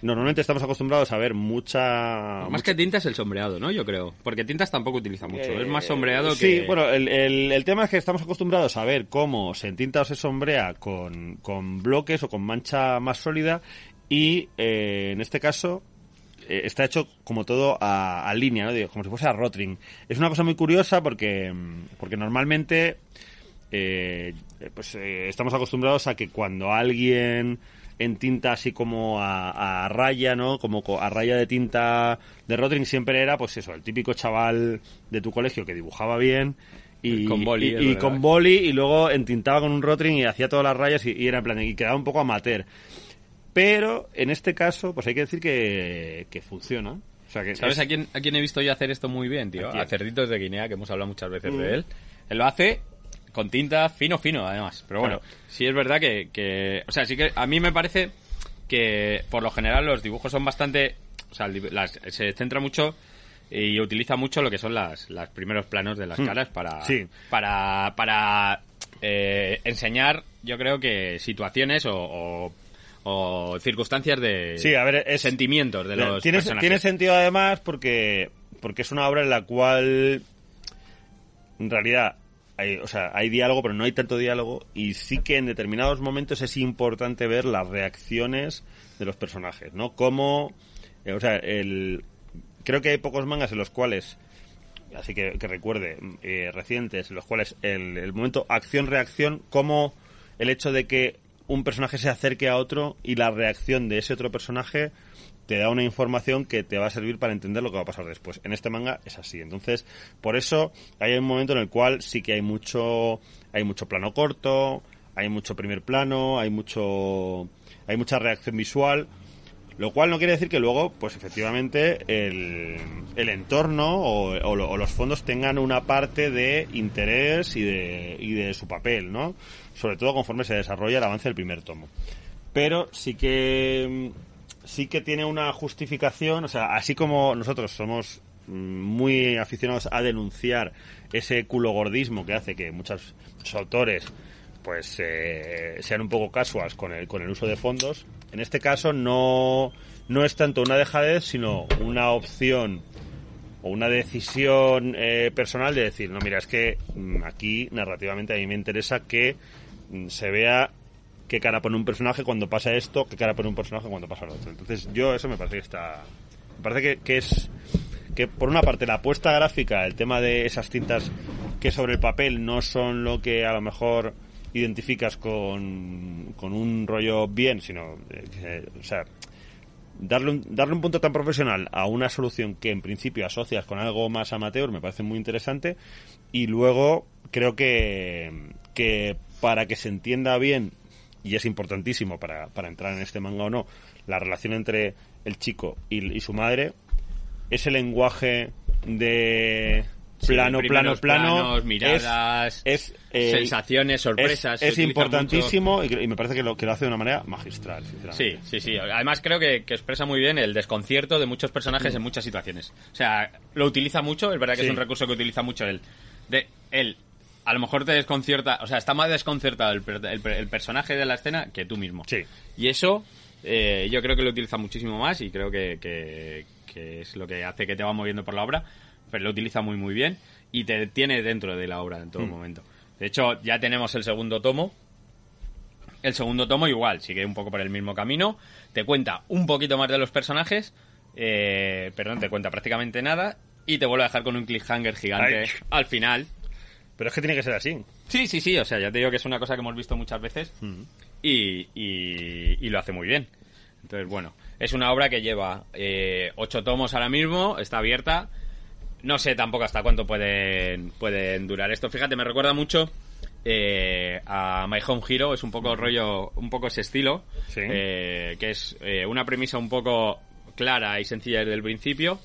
Normalmente estamos acostumbrados a ver mucha... Más que tinta es el sombreado, ¿no? Yo creo. Porque tintas tampoco utiliza mucho. es más sombreado Eh, que... Sí, bueno, el, el- el tema es que estamos acostumbrados a ver cómo se entinta o se sombrea con, con bloques o con mancha más sólida y eh, en este caso eh, está hecho como todo a, a línea, ¿no? Digo, como si fuese a rotring. Es una cosa muy curiosa porque, mm, porque normalmente eh, pues eh, estamos acostumbrados a que cuando alguien en tinta así como a, a raya, ¿no? Como co- a raya de tinta de Rotring siempre era, pues eso, el típico chaval de tu colegio que dibujaba bien y Con boli, y, con boli y luego entintaba con un Rotring y hacía todas las rayas y, y era en plan y quedaba un poco amateur. Pero en este caso, pues hay que decir que, que funciona. O sea que ¿Sabes es- a quién, a quién he visto yo hacer esto muy bien, tío? ¿A? A Cerditos de Guinea, que hemos hablado muchas veces Mm. de él. Él lo hace con tinta fino, fino, además. Pero bueno, Claro. sí es verdad que, que... O sea, sí que a mí me parece que, por lo general, los dibujos son bastante... O sea, las- se centra mucho y utiliza mucho lo que son las, primeros planos de las Mm. caras para... Sí. Para... para eh, enseñar, yo creo que situaciones o... o o circunstancias de Sí, a ver, es- sentimientos de los tiene, personajes. tiene sentido además porque, porque es una obra en la cual en realidad hay, o sea, hay diálogo, pero no hay tanto diálogo y sí que en determinados momentos es importante ver las reacciones de los personajes, ¿no? Cómo, eh, o sea, el, creo que hay pocos mangas en los cuales así que, que recuerde, eh, recientes, en los cuales el, el momento acción-reacción, como el hecho de que un personaje se acerque a otro y la reacción de ese otro personaje te da una información que te va a servir para entender lo que va a pasar después. En este manga es así. Entonces, por eso hay un momento en el cual sí que hay mucho, hay mucho plano corto, hay mucho primer plano, hay mucho, hay mucha reacción visual. Lo cual no quiere decir que luego, pues efectivamente, el, el entorno o, o lo- o los fondos tengan una parte de interés y de, y de su papel, ¿no? Sobre todo conforme se desarrolla el avance del primer tomo. Pero sí que sí que tiene una justificación, o sea, así como nosotros somos mm, muy aficionados a denunciar ese culo gordismo que hace que muchos, autores pues eh, sean un poco casuals con el, con el uso de fondos. En este caso no, no es tanto una dejadez, sino una opción o una decisión eh, personal de decir, no, mira, es que mm, aquí narrativamente a mí me interesa que mm, se vea qué cara pone un personaje cuando pasa esto, qué cara pone un personaje cuando pasa lo otro. Entonces yo eso me parece que está... Me parece que, que es... Que por una parte la apuesta gráfica, el tema de esas tintas que sobre el papel no son lo que a lo mejor identificas con, con un rollo bien, sino, eh, o sea, darle un, darle un punto tan profesional a una solución que en principio asocias con algo más amateur me parece muy interesante y luego creo que, que para que se entienda bien y es importantísimo para, para entrar en este manga o no la relación entre el chico y, y su madre ese lenguaje de Sí, plano, plano, plano, planos, miradas, es, eh, sensaciones, sorpresas. Es, es importantísimo y, y me parece que lo, que lo hace de una manera magistral, sinceramente. Sí, sí, sí. Además creo que, que expresa muy bien el desconcierto de muchos personajes en muchas situaciones. O sea, lo utiliza mucho, es verdad que Sí. es un recurso que utiliza mucho él. De él, a lo mejor te desconcierta, o sea, está más desconcertado el, per- el per- el personaje de la escena que tú mismo. Sí. Y eso eh, yo creo que lo utiliza muchísimo más y creo que, que- que es lo que hace que te va moviendo por la obra, pero lo utiliza muy muy bien y te tiene dentro de la obra en todo Mm. momento. De hecho, ya tenemos el segundo tomo, el segundo tomo igual, sigue un poco por el mismo camino, te cuenta un poquito más de los personajes, eh, perdón, te cuenta prácticamente nada y te vuelve a dejar con un cliffhanger gigante Ay. al final. Pero es que tiene que ser así. Sí, sí, sí, o sea, ya te digo que es una cosa que hemos visto muchas veces y, y- y lo hace muy bien. Entonces, bueno, es una obra que lleva eh, ocho tomos ahora mismo, está abierta. No sé tampoco hasta cuánto pueden, pueden durar esto. Fíjate, me recuerda mucho eh, a My Home Hero, es un poco rollo, un poco ese estilo, Sí. eh, que es eh, una premisa un poco clara y sencilla desde el principio,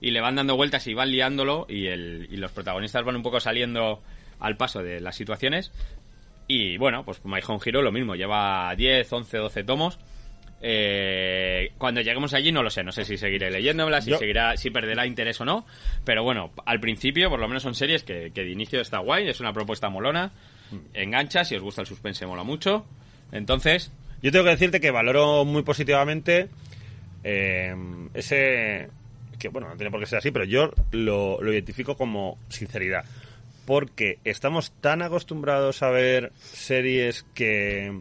y le van dando vueltas y van liándolo, y, el, y los protagonistas van un poco saliendo al paso de las situaciones. Y bueno, pues My Home Hero lo mismo, lleva 10, 11, 12 tomos. Eh, cuando lleguemos allí no lo sé, no sé si seguiré leyéndola, si Yo- seguirá, si perderá interés o no, pero bueno, al principio por lo menos son series que, que de inicio está guay, es una propuesta molona, engancha, si os gusta el suspense mola mucho, entonces, Yo tengo que decirte que valoro muy positivamente eh, ese... Que bueno, no tiene por qué ser así, pero yo lo, lo identifico como sinceridad. Porque estamos tan acostumbrados a ver series que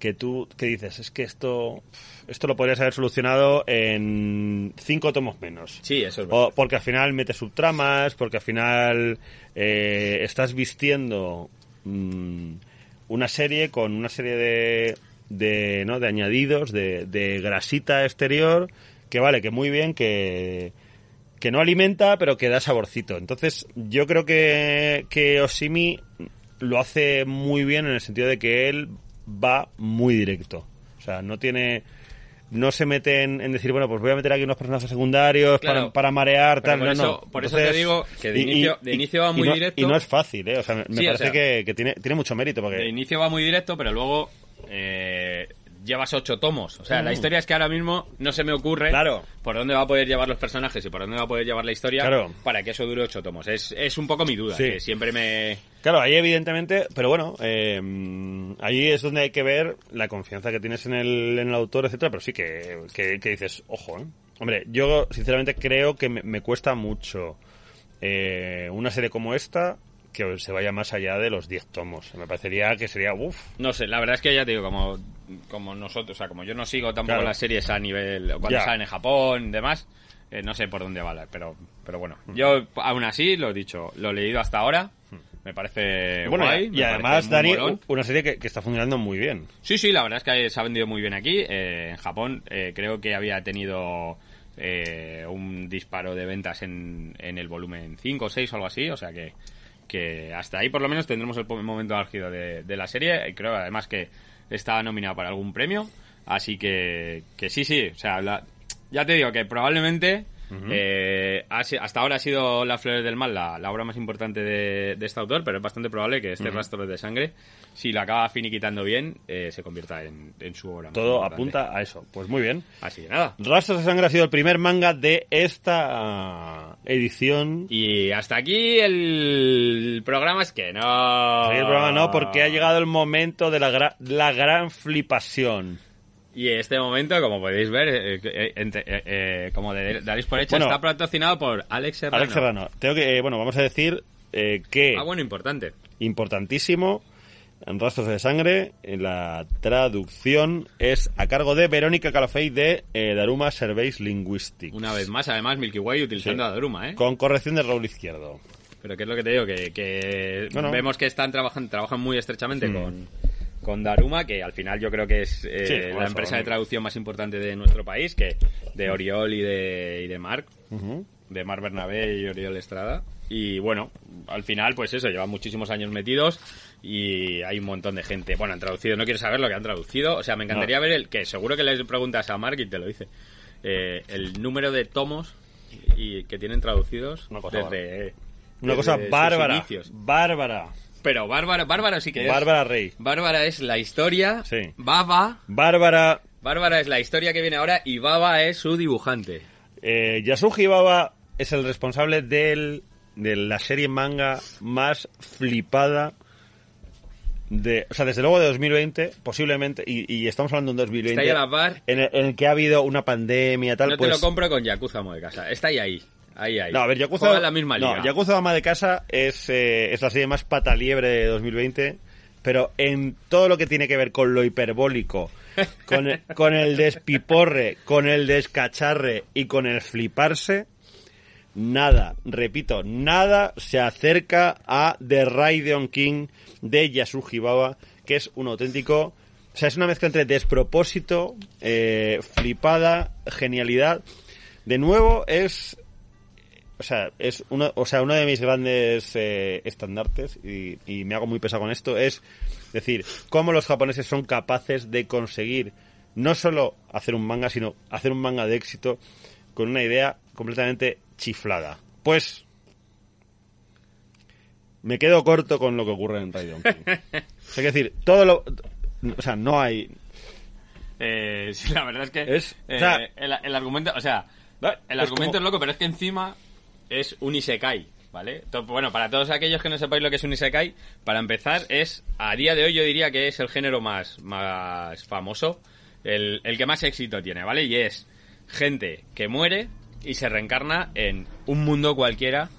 que tú que dices es que esto esto lo podrías haber solucionado en cinco tomos menos sí, eso es verdad. o porque al final metes subtramas, porque al final eh, estás vistiendo mm, una serie con una serie de, de, ¿no? de añadidos, de, de grasita exterior, que vale, que muy bien, que, que no alimenta, pero que da saborcito. Entonces, yo creo que, que Osimi lo hace muy bien en el sentido de que él va muy directo. O sea, no tiene no se mete en, en decir, bueno, pues voy a meter aquí unos personajes secundarios Claro. para, para marear, tal, por no, eso- no. por eso te digo que de inicio- de inicio va y muy no- directo. Y no es fácil, ¿eh? O sea, me, o parece sea- que, que tiene, tiene mucho mérito porque... De inicio va muy directo, pero luego eh, llevas ocho tomos. O sea, la historia es que ahora mismo no se me ocurre Mm. Claro. por dónde va a poder llevar los personajes y por dónde va a poder llevar la historia Claro. para que eso dure ocho tomos. Es, es un poco mi duda, Sí. que siempre me... Claro, ahí evidentemente, pero bueno, eh, ahí es donde hay que ver la confianza que tienes en el, en el autor, etcétera, pero sí que, que, que dices, ojo, ¿eh? Hombre, yo sinceramente creo que me, me cuesta mucho eh, una serie como esta que se vaya más allá de los 10 tomos. Me parecería que sería, uff, No sé, la verdad es que ya te digo, como, como nosotros, o sea, como yo no sigo tampoco Claro. las series a nivel, cuando salen en Japón y demás, eh, no sé por dónde va, pero, pero bueno. Mm. Yo, aún así, lo he dicho, lo he leído hasta ahora, me parece bueno, guay. y me además, Dani, una serie que, que está funcionando muy bien. Sí, sí, la verdad es que se ha vendido muy bien aquí. Eh, en Japón eh, creo que había tenido eh, un disparo de ventas en, en el volumen 5 o 6 o algo así. O sea que, que hasta ahí por lo menos tendremos el momento álgido de, de la serie. Y creo además que está nominada para algún premio. Así que, que sí, sí. O sea, ya te digo que probablemente... eh, ha hasta ahora ha sido Las Flores del Mal la, la obra más importante de, de este autor, pero es bastante probable que este rastro de sangre, si lo acaba finiquitando bien, eh, se convierta en, en su obra. Todo apunta a eso. Pues muy bien. Así que nada. Rastros de Sangre ha sido el primer manga de esta ah, edición. Y hasta aquí el programa es que no. Sí, el programa no, porque ha llegado el momento de la, gra- la gran flipación. Y este momento, como podéis ver, eh, eh, entre- eh, eh, como de, daréis por hecho, Bueno. está patrocinado por Alex Serrano. Alex Serrano, tengo que, eh, bueno, vamos a decir eh, que Ah, bueno, importante. importantísimo, en Rastros de Sangre, en la traducción es a cargo de Verónica Calafey de eh, Daruma Surveys Linguistics. Una vez más, además, Milky Way utilizando Sí. a Daruma, ¿eh? Con corrección de Raúl Izquierdo. Pero que es lo que te digo, que, que No, no. vemos que están trabajando, trabajan muy estrechamente Mm. con, con Daruma, que al final yo creo que es eh, Sí, la empresa de traducción más importante de nuestro país, que de Oriol y de, y de Marc, de Mar Bernabé y Oriol Estrada. Y bueno, al final, pues eso, llevan muchísimos años metidos y hay un montón de gente. Bueno, han traducido, no quiero saber lo que han traducido. O sea, me encantaría No. ver el que seguro que le preguntas a Marc y te lo dice. eh, el número de tomos y que tienen traducidos Una cosa desde Una cosa bárbara. inicios. Bárbara. Pero Bárbara, Bárbara sí que es. Bárbara Rey. Bárbara es la historia. Sí. Baba. Bárbara. Bárbara es la historia que viene ahora y Baba es su dibujante. Eh, Yasuji Baba es el responsable del, de la serie manga más flipada de, o sea, desde luego de 2020, posiblemente, y, y estamos hablando de un 2020 Está ahí a la par. en, el, en el que ha habido una pandemia tal, no pues te lo compro con Yakuza Amo de casa. Está ahí ahí. Ahí, ahí. No, a ver, Yakuza, la misma liga. No, Yakuza Ama de Casa es, eh, es la serie más pataliebre de 2020, pero en todo lo que tiene que ver con lo hiperbólico, con el, con el despiporre, con el descacharre y con el fliparse, nada, repito, nada se acerca a The Raiden King de Yasuji Baba, que es un auténtico... O sea, es una mezcla entre despropósito, eh, flipada, genialidad. De nuevo, es o sea, es uno, o sea, uno de mis grandes eh, estandartes, y, y me hago muy pesado con esto, es decir, cómo los japoneses son capaces de conseguir no solo hacer un manga, sino hacer un manga de éxito con una idea completamente chiflada. Pues me quedo corto con lo que ocurre en King. O sea, es decir, todo lo... O sea, no hay... Eh, sí, la verdad es que Es- eh, o sea- el, el argumento, o sea, el Es argumento como- es loco, pero es que encima es un isekai, ¿vale? Bueno, para todos aquellos que no sepáis lo que es un isekai, para empezar es, a día de hoy yo diría que es el género más, más famoso, el, el que más éxito tiene, ¿vale? Y es gente que muere y se reencarna en un mundo cualquiera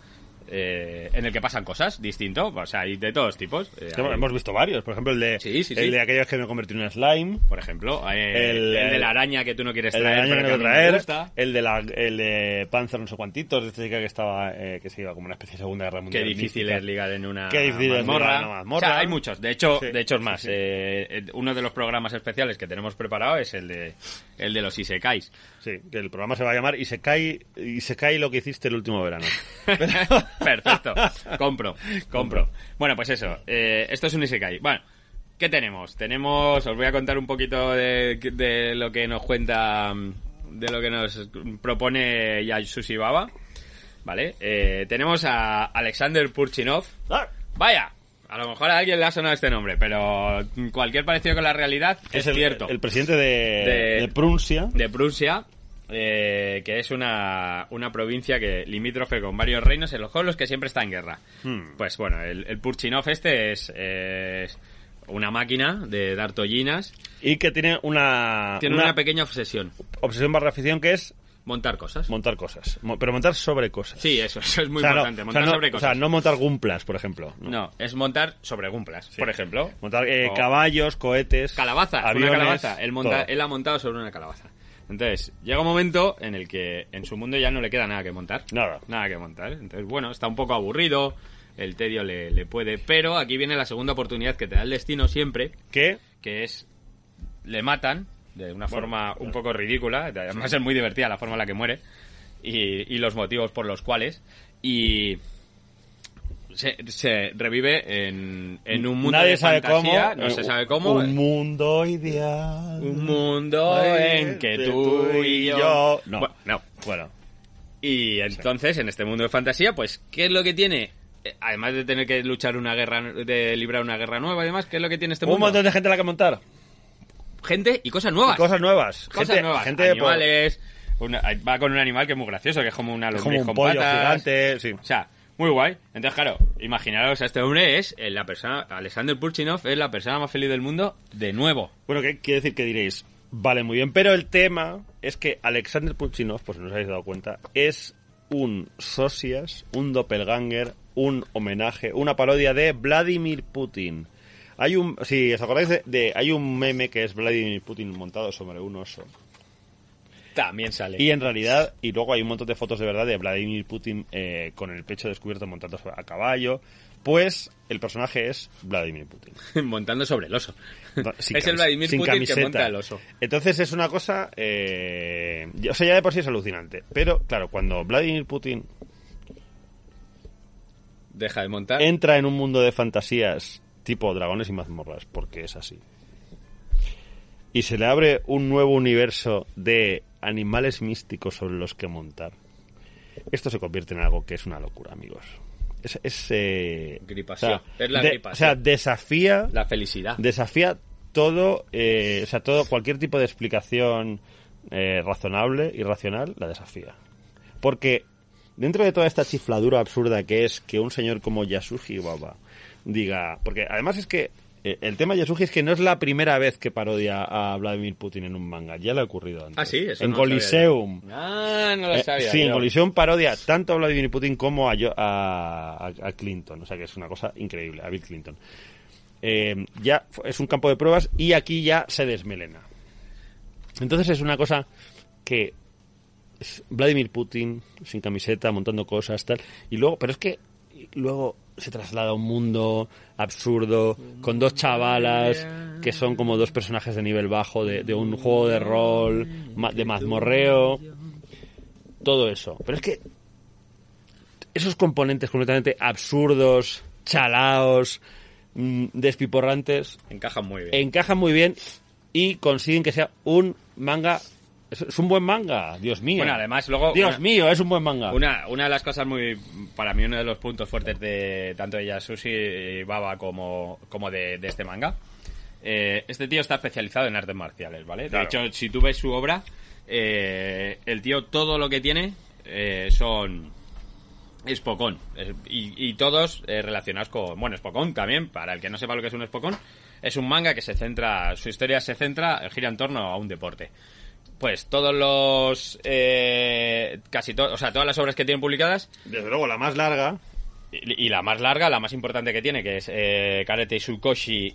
eh, en el que pasan cosas distinto, o sea, hay de todos tipos. Eh, hay- hemos visto varios, por ejemplo, el de, Sí, sí, el sí. de aquellos que me convertí en un slime, por ejemplo, eh, El- el, de la araña que tú no quieres el traer, pero gusta. el de la, el de Panzer no sé cuantitos, de esta chica que estaba, eh, que se iba como una especie de Segunda Guerra Qué Mundial. difícil mística. es ligar en una Qué difícil es mazmorra. ligar en una. O sea, hay muchos. De hecho, de hecho es más. uno de los programas especiales que tenemos preparado es el de el de los isekais. Sí, que el programa se va a llamar y se cae y se cae lo que hiciste el último verano. Perfecto. Compro, compro. Bueno, pues eso. eh, esto es un isekai. Bueno, ¿qué tenemos? Tenemos, os voy a contar un poquito de, de lo que nos cuenta, de lo que nos propone Yasushi Baba. ¿Vale? Eh, tenemos a Alexander Purchinov. Ah, Vaya, a lo mejor a alguien le ha sonado este nombre, pero cualquier parecido con la realidad es, cierto. el presidente de, De- de Prusia. De Prusia, eh, que es una, una provincia que limítrofe con varios reinos en los los que siempre está en guerra. Hmm. Pues bueno, el, el Purchinov este es, es una máquina de dar tollinas. Y que tiene una, Tiene una, pequeña obsesión, obsesión barra afición que es montar cosas. montar cosas. Mo- Pero montar sobre cosas. Sí, eso, eso es muy O sea, no- importante, o sea, montar no- sobre O cosas. sea, no montar gumplas, por ejemplo. ¿no? Es montar sobre gumplas, por ejemplo. Montar eh, O- caballos, cohetes. Calabaza, aviones, una calabaza. Él, monta- todo. él ha montado sobre una calabaza. Entonces, llega un momento en el que en su mundo ya no le queda nada que montar. Nada. Nada que montar. Entonces, bueno, está un poco aburrido, el tedio le, le puede. Pero aquí viene la segunda oportunidad que te da el destino siempre, Que que es. Le matan de una forma un poco ridícula. Además, es muy divertida la forma en la que muere. Y, y los motivos por los cuales. Y. Se, se revive en, en un mundo nadie de sabe fantasía, cómo. no se eh, sabe cómo. Un mundo ideal. Un mundo en que tú y yo... No. Bueno, no. Bueno, Y entonces, en este mundo de fantasía, pues, ¿qué es lo que tiene? Eh, Además de tener que luchar una guerra, de librar una guerra nueva y demás, ¿qué es lo que tiene este un mundo? montón de gente a la que montar. Gente y cosas nuevas. Cosas nuevas. Cosas gente, nuevas. gente por- Animales. una- va con un animal que es muy gracioso, que es como una lombriz como un con pollo patas. gigante. Sí. O sea, muy guay. Entonces, claro, imaginaros, a este hombre es eh, la persona, Alexander Purchinov es la persona más feliz del mundo de nuevo. Bueno, ¿qué quiere decir que diréis? Vale, muy bien. Pero el tema es que Alexander Puchinov, pues si no os habéis dado cuenta, es un socias, un doppelganger, un homenaje, una parodia de Vladimir Putin. Hay un, si os acordáis de, de- hay un meme que es Vladimir Putin montado sobre un oso. También sale. Y en realidad, y luego hay un montón de fotos de verdad de Vladimir Putin eh, con el pecho descubierto montando a caballo. Pues el personaje es Vladimir Putin. Montando sobre el oso. No, es el Vladimir Putin que camiseta. monta el oso. Entonces es una cosa, eh, o sea, ya de por sí es alucinante. Pero claro, cuando Vladimir Putin Deja de montar. entra en un mundo de fantasías tipo dragones y mazmorras, porque es así, y se le abre un nuevo universo de animales místicos sobre los que montar, esto se convierte en algo que es una locura, amigos. Es, es, eh, Gripación. o sea, Es la de- gripación. o sea, desafía La felicidad. desafía todo, eh, o sea, todo, cualquier tipo de explicación eh, razonable y racional la desafía. Porque dentro de toda esta chifladura absurda que es que un señor como Yasuji Baba diga, porque además es que eh, el tema de Yasuji es que no es la primera vez que parodia a Vladimir Putin en un manga, ya le ha ocurrido antes. Ah, sí, eso En no Coliseum. Ah, no lo Eh, sabía. sí, en. Coliseum parodia tanto a Vladimir Putin como a, yo- a, Clinton. O sea que es una cosa increíble, a Bill Clinton. Eh, ya es un campo de pruebas y aquí ya se desmelena. Entonces es una cosa que Vladimir Putin sin camiseta montando cosas tal y luego, pero es que luego se traslada a un mundo absurdo con dos chavalas que son como dos personajes de nivel bajo de, de un juego de rol de mazmorreo todo eso. Pero es que esos componentes completamente absurdos, chalaos, mm, despiporrantes, Encajan muy bien. encajan muy bien y consiguen que sea un manga. Es, un buen manga, Dios mío. Bueno, además, luego. Dios una- mío, es un buen manga. Una, una de las cosas muy, para mí, uno de los puntos fuertes de tanto de Yasushi y Baba como, como de, de este manga. eh, este tío está especializado en artes marciales, ¿vale? Claro. De hecho, si tú ves su obra, eh, el tío todo lo que tiene eh, son Spokon. Es- Y, y todos eh, relacionados con. Bueno, Spokon también, para el que no sepa lo que es un Spokon, es un manga que se centra. Su historia se centra, gira en torno a un deporte. Pues todos los. eh, casi todos. O sea, todas las obras que tienen publicadas. Desde luego, la más larga. Y, y la más larga, la más importante que tiene, que es eh, Karate Sukoshi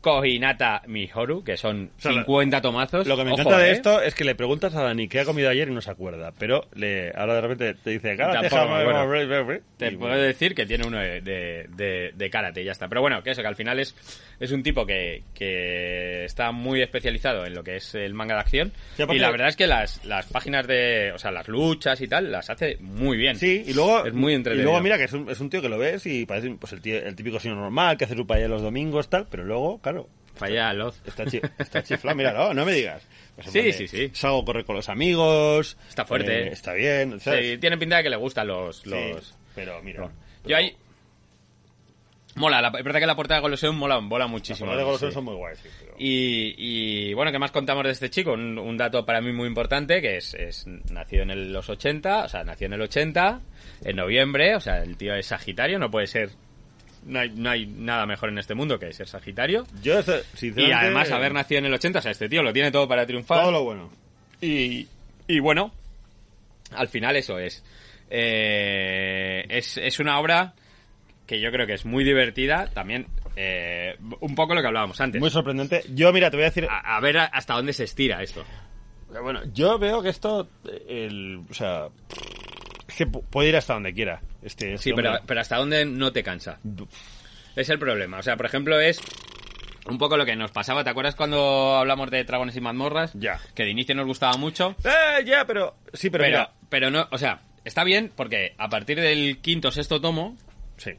Kohinata Mihoru, que son O sea, lo- 50 tomazos. Lo que me Ojo, encanta de ¿eh? esto es que le preguntas a Dani qué ha comido ayer y no se acuerda. Pero le, ahora de repente te dice, "Karate. Te y puedo bueno. decir que tiene uno de, de, de- de karate y ya está. Pero bueno, que eso, que al final es, es un tipo que, que está muy especializado en lo que es el manga de acción. Sí, y la verdad es que las, las páginas de, o sea, las luchas y tal, las hace muy bien. Sí, y luego, Es muy y entretenido. luego mira que es un, es un tío que lo ves y parece pues el, tío- el típico señor normal que hace su paella los domingos, tal, pero luego, claro, Falla Loz. está, chi- está chiflado, mira, no, no me digas. Pues, Sí, sí, sí. Salgo a correr con los amigos. Está fuerte, eh, eh. está bien, ¿sabes? Sí, tiene pinta de que le gustan los... Sí, pero mira. Yo ahí... Mola, la, es verdad que la portada de Colosseum mola, mola muchísimo. Los de sí. son muy guays, sí, pero- Y, y, bueno, ¿qué más contamos de este chico? Un, un dato para mí muy importante, que es, es nació en el- los 80, o sea, nació en el 80, en noviembre, o sea, el tío es Sagitario, no puede ser... No hay, no hay nada mejor en este mundo que ser Sagitario. Yo, eso, Y sinceramente... además haber nacido en el 80, o sea, este tío lo tiene todo para triunfar. Todo lo bueno. Y, y bueno, al final eso es. Eh, es. Es una obra que yo creo que es muy divertida. También, eh, un poco lo que hablábamos antes. Muy sorprendente. Yo, mira, te voy a decir... A, a ver hasta dónde se estira esto. Bueno, yo veo que esto, el, o sea, que pu- puede ir hasta donde quiera. Este, este Sí, pero, pero hasta dónde no te cansa. Es el problema. O sea, por ejemplo, es un poco lo que nos pasaba. ¿Te acuerdas cuando hablamos de dragones y mazmorras? Ya. Que de inicio nos gustaba mucho. Eh, ya, pero sí, pero, Pero, mira, pero no, o sea, está bien porque a partir del quinto o sexto tomo sí.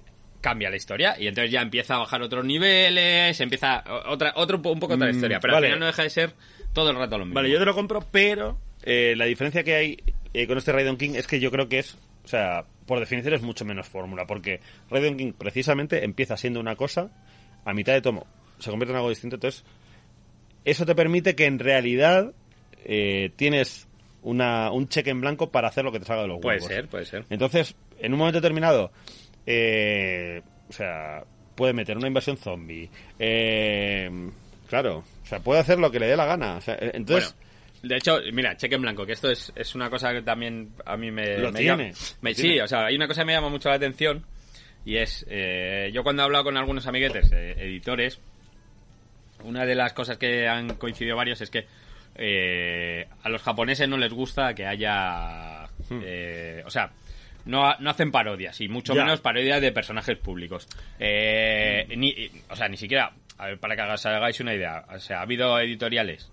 cambia la historia y entonces ya empieza a bajar otros niveles, empieza otra, otro un poco otra Mm, historia, pero vale. al final no deja de ser todo el rato lo mismo. Vale, yo te lo compro, pero eh, la diferencia que hay eh, con este Raiden King es que yo creo que es, o sea, por definición es mucho menos fórmula, porque Raiden King precisamente empieza siendo una cosa, a mitad de tomo se convierte en algo distinto, entonces eso te permite que en realidad eh, tienes una, un cheque en blanco para hacer lo que te salga de los puede huevos. ser, puede ser. Entonces, en un momento determinado, eh, o sea, puede meter una invasión zombie. eh, claro, o sea, puede hacer lo que le dé la gana. O sea, eh, entonces, bueno, de hecho, mira, cheque en blanco, que esto es, es una cosa que también a mí me... Lo me tiene, llama- me- sí, o sea, hay una cosa que me llama mucho la atención y es, eh, yo cuando he hablado con algunos amiguetes, eh, editores, una de las cosas que han coincidido varios es que eh, a los japoneses no les gusta que haya... eh, o sea, no, no hacen parodias, y mucho Ya. menos parodias de personajes públicos. Eh, ni, o sea, ni siquiera, a ver, para que hagáis, hagáis una idea, o sea, ha habido editoriales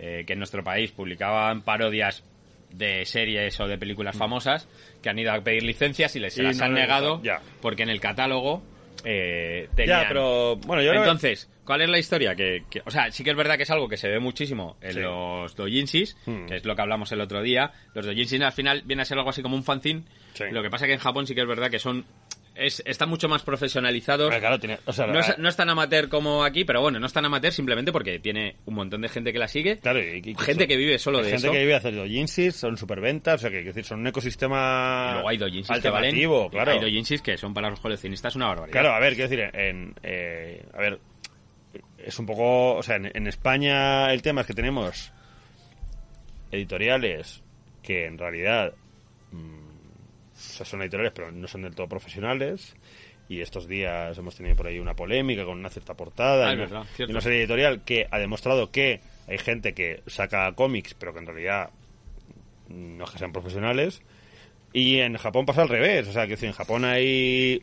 eh, que en nuestro país publicaban parodias de series o de películas famosas que han ido a pedir licencias y les se las no han negado ya. porque en el catálogo eh, tenían... ya, pero bueno, yo creo que- Entonces, ¿Cuál es la historia? Que, que- o sea, sí que es verdad que es algo que se ve muchísimo en Sí. los doujinshis, Hmm. que es lo que hablamos el otro día. Los doujinshis al final viene a ser algo así como un fanzine. Sí. Lo que pasa que en Japón sí que es verdad que son es, están mucho más profesionalizados. Pero claro, tiene, o sea, No es, no es tan amateur como aquí, pero bueno, no es tan amateur simplemente porque tiene un montón de gente que la sigue. Claro, y- y- gente que vive solo de gente eso. que vive haciendo jinsis, son superventas, o sea, que decir, son un ecosistema Y luego hay doujinshis que valen. alternativo, claro. Hay doujinshis que son para los coleccionistas una barbaridad. Claro, a ver, quiero decir, en, eh, a ver, es un poco, o sea, en, en España el tema es que tenemos editoriales que en realidad mm, o sea, son editoriales pero no son del todo profesionales. Y estos días hemos tenido por ahí una polémica con una cierta portada Ah, y, una, verdad, y una serie editorial que ha demostrado que hay gente que saca cómics pero que en realidad no es que sean profesionales. Y en Japón pasa al revés. O sea, que en Japón hay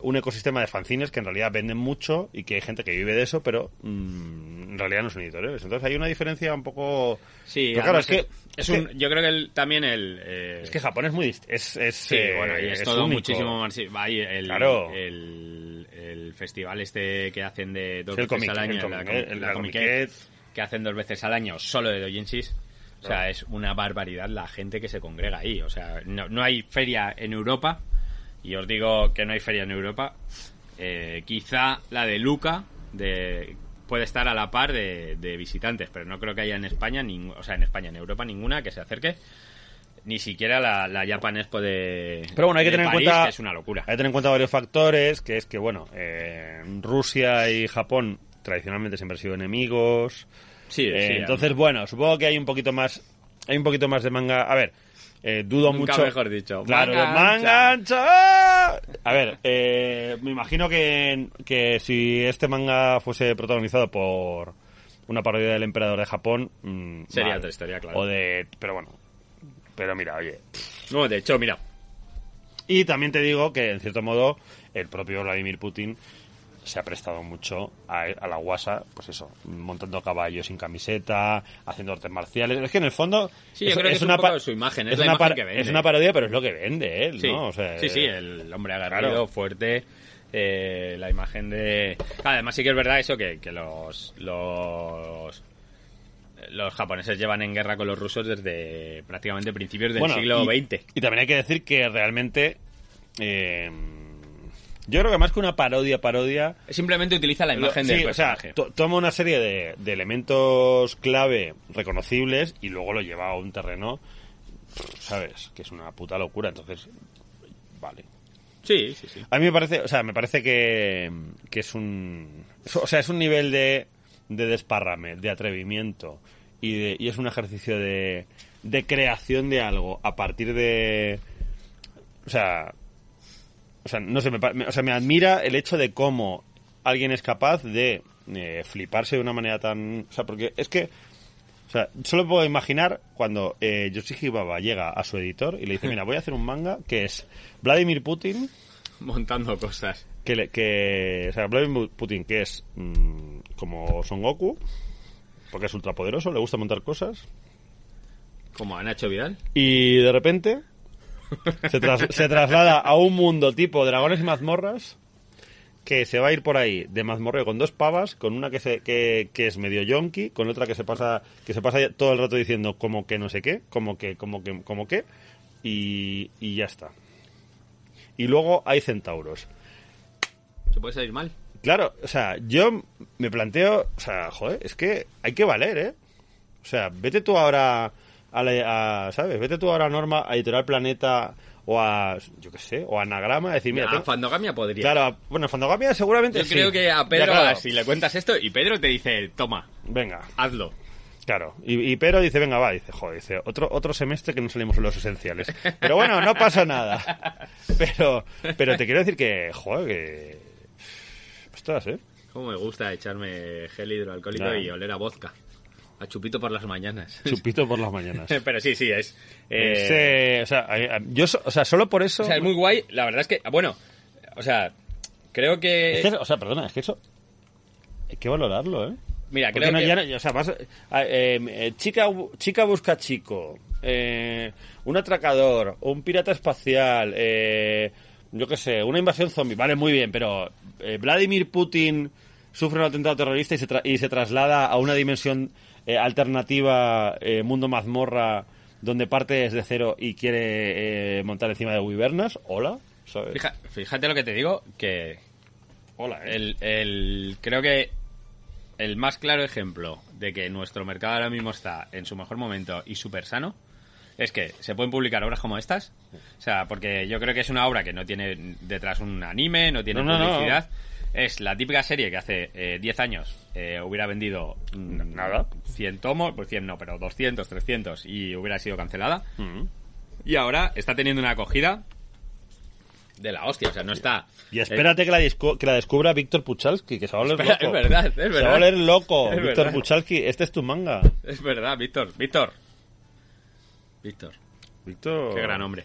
un ecosistema de fanzines que en realidad venden mucho y que hay gente que vive de eso, pero mm, en realidad no son editoriales. Entonces hay una diferencia un poco... Sí, Pero claro, es que... es es un, que- yo creo que el- también el eh, Es que Japón es muy... Es, es, Sí, eh, bueno, y es, es todo único. muchísimo más. Hay el, Claro. el, el festival este que hacen de dos Sí, veces al año, el la, Comiquet. que hacen dos veces al año solo de doujinshis. O sea, es una barbaridad la gente que se congrega ahí. O sea, no, no hay feria en Europa. Y os digo que no hay feria en Europa. Eh, quizá la de Luca de, puede estar a la par de, de visitantes, pero no creo que haya en España, ningú- o sea, en España, en Europa, ninguna que se acerque. Ni siquiera la, la Japan Expo de, Pero bueno, hay que tener en cuenta... que es una locura. Hay que tener en cuenta varios factores, que es que, bueno, eh, Rusia y Japón tradicionalmente siempre han sido enemigos. Sí, Eh, sí, entonces, bueno, supongo que hay un poquito más... Hay un poquito más de manga... A ver, eh, dudo Nunca mucho... mejor dicho. Claro, Manga ancha. A ver, eh, me imagino que, que si este manga fuese protagonizado por una parodia del emperador de Japón... mm, Sería otra historia, claro. O de... Pero bueno. Pero mira, oye... No, de hecho, mira, Y también te digo que, en cierto modo, el propio Vladimir Putin se ha prestado mucho a, a la guasa, pues eso, montando caballos sin camiseta, haciendo artes marciales. Es que en el fondo. Sí, yo creo que es un una poco pa- su imagen, es la una imagen que vende. Es una parodia, pero es lo que vende él, sí, ¿no? O sea, sí, sí, eh, el hombre agarrado, claro. fuerte, eh, la imagen de... Además sí que es verdad eso, que, que los, los... Los japoneses llevan en guerra con los rusos desde prácticamente principios del bueno, siglo y, XX. Y también hay que decir que realmente. eh, yo creo que más que una parodia, parodia. Simplemente utiliza la imagen Lo- del sí, o sea, toma una serie de, de elementos clave reconocibles y luego lo lleva a un terreno, ¿sabes? Que es una puta locura. Entonces, vale. sí, sí, sí. A mí me parece, o sea, me parece que, que es un, o sea, es un nivel de, de desparrame, de atrevimiento y, de- y es un ejercicio de, de creación de algo a partir de, o sea, o sea, no sé, me, o sea, me admira el hecho de cómo alguien es capaz de eh, fliparse de una manera tan, o sea, porque es que o sea, solo puedo imaginar cuando eh, Yoshiki Baba llega a su editor y le dice, mira, voy a hacer un manga que es Vladimir Putin Montando cosas. que, le- que o sea, Vladimir Putin, que es mm, como Son Goku, porque es ultrapoderoso, le gusta montar cosas, Como a Nacho Vidal. y de repente se, tras- se traslada a un mundo tipo dragones y mazmorras, que se va a ir por ahí de mazmorreo con dos pavas, con una que, se, que, que es medio yonki, con otra que se pasa que se pasa todo el rato diciendo como que no sé qué, como que, como que, como que, y, y ya está. Y luego hay centauros. Se puede salir mal. Claro, o sea, yo me planteo, o sea, joder, es que hay que valer, ¿eh? O sea, vete tú ahora a, la, a, ¿sabes? Vete tú ahora a Norma, a Editorial Planeta o a, yo qué sé, o a Anagrama, a decir, mira, a Fandogamia podría. claro, a- bueno, Fandogamia seguramente Yo sí. creo que a Ya, Pedro, claro. si le cuentas esto, y Pedro te dice, toma, Venga, hazlo. claro. Y, y Pero dice, venga, va, dice, joder, dice, otro, otro semestre que no salimos en los esenciales. Pero bueno, no pasa nada. Pero, pero te quiero decir que, joder, que... Ostras, ¿eh? Cómo me gusta echarme gel hidroalcohólico y oler a vodka. A chupito por las mañanas. Chupito por las mañanas. Pero sí, sí, es... eh, Es, eh, o, sea, yo, o solo por eso. O sea, es muy guay. La verdad es que, bueno, o sea, creo que... Es que, o sea, perdona, es que eso. Hay que valorarlo, ¿eh? mira, Porque creo no, que... ya o sea, vas a- a- eh, chica, chica busca chico, eh, un atracador, un pirata espacial, yo qué sé, una invasión zombie, vale, muy bien, pero Vladimir Putin sufre un atentado terrorista y se, tra- y se traslada a una dimensión eh, alternativa, eh, mundo mazmorra, donde parte desde cero y quiere eh, montar encima de Wyvernas. Hola, ¿sabes? Fija- fíjate lo que te digo, que Hola, ¿eh? el, el- creo que el más claro ejemplo de que nuestro mercado ahora mismo está en su mejor momento y súper sano es que se pueden publicar obras como estas. O sea, porque yo creo que es una obra que no tiene detrás un anime, no tiene No, no, no. Es la típica serie que hace eh, 10 años eh, hubiera vendido mm, Nada. 100 tomos, pues 100 no, pero 200, 300 y hubiera sido cancelada. Mm. Y ahora está teniendo una acogida de la hostia. O sea, no está. Y espérate que, la disco- que la descubra Víctor Puchalski, que se va a volver Espera, loco. es verdad, es Se va a verdad. volver loco, Es Víctor verdad. Puchalski. Este es tu manga. Es verdad, Víctor. Víctor. Víctor. Víctor... Qué gran hombre.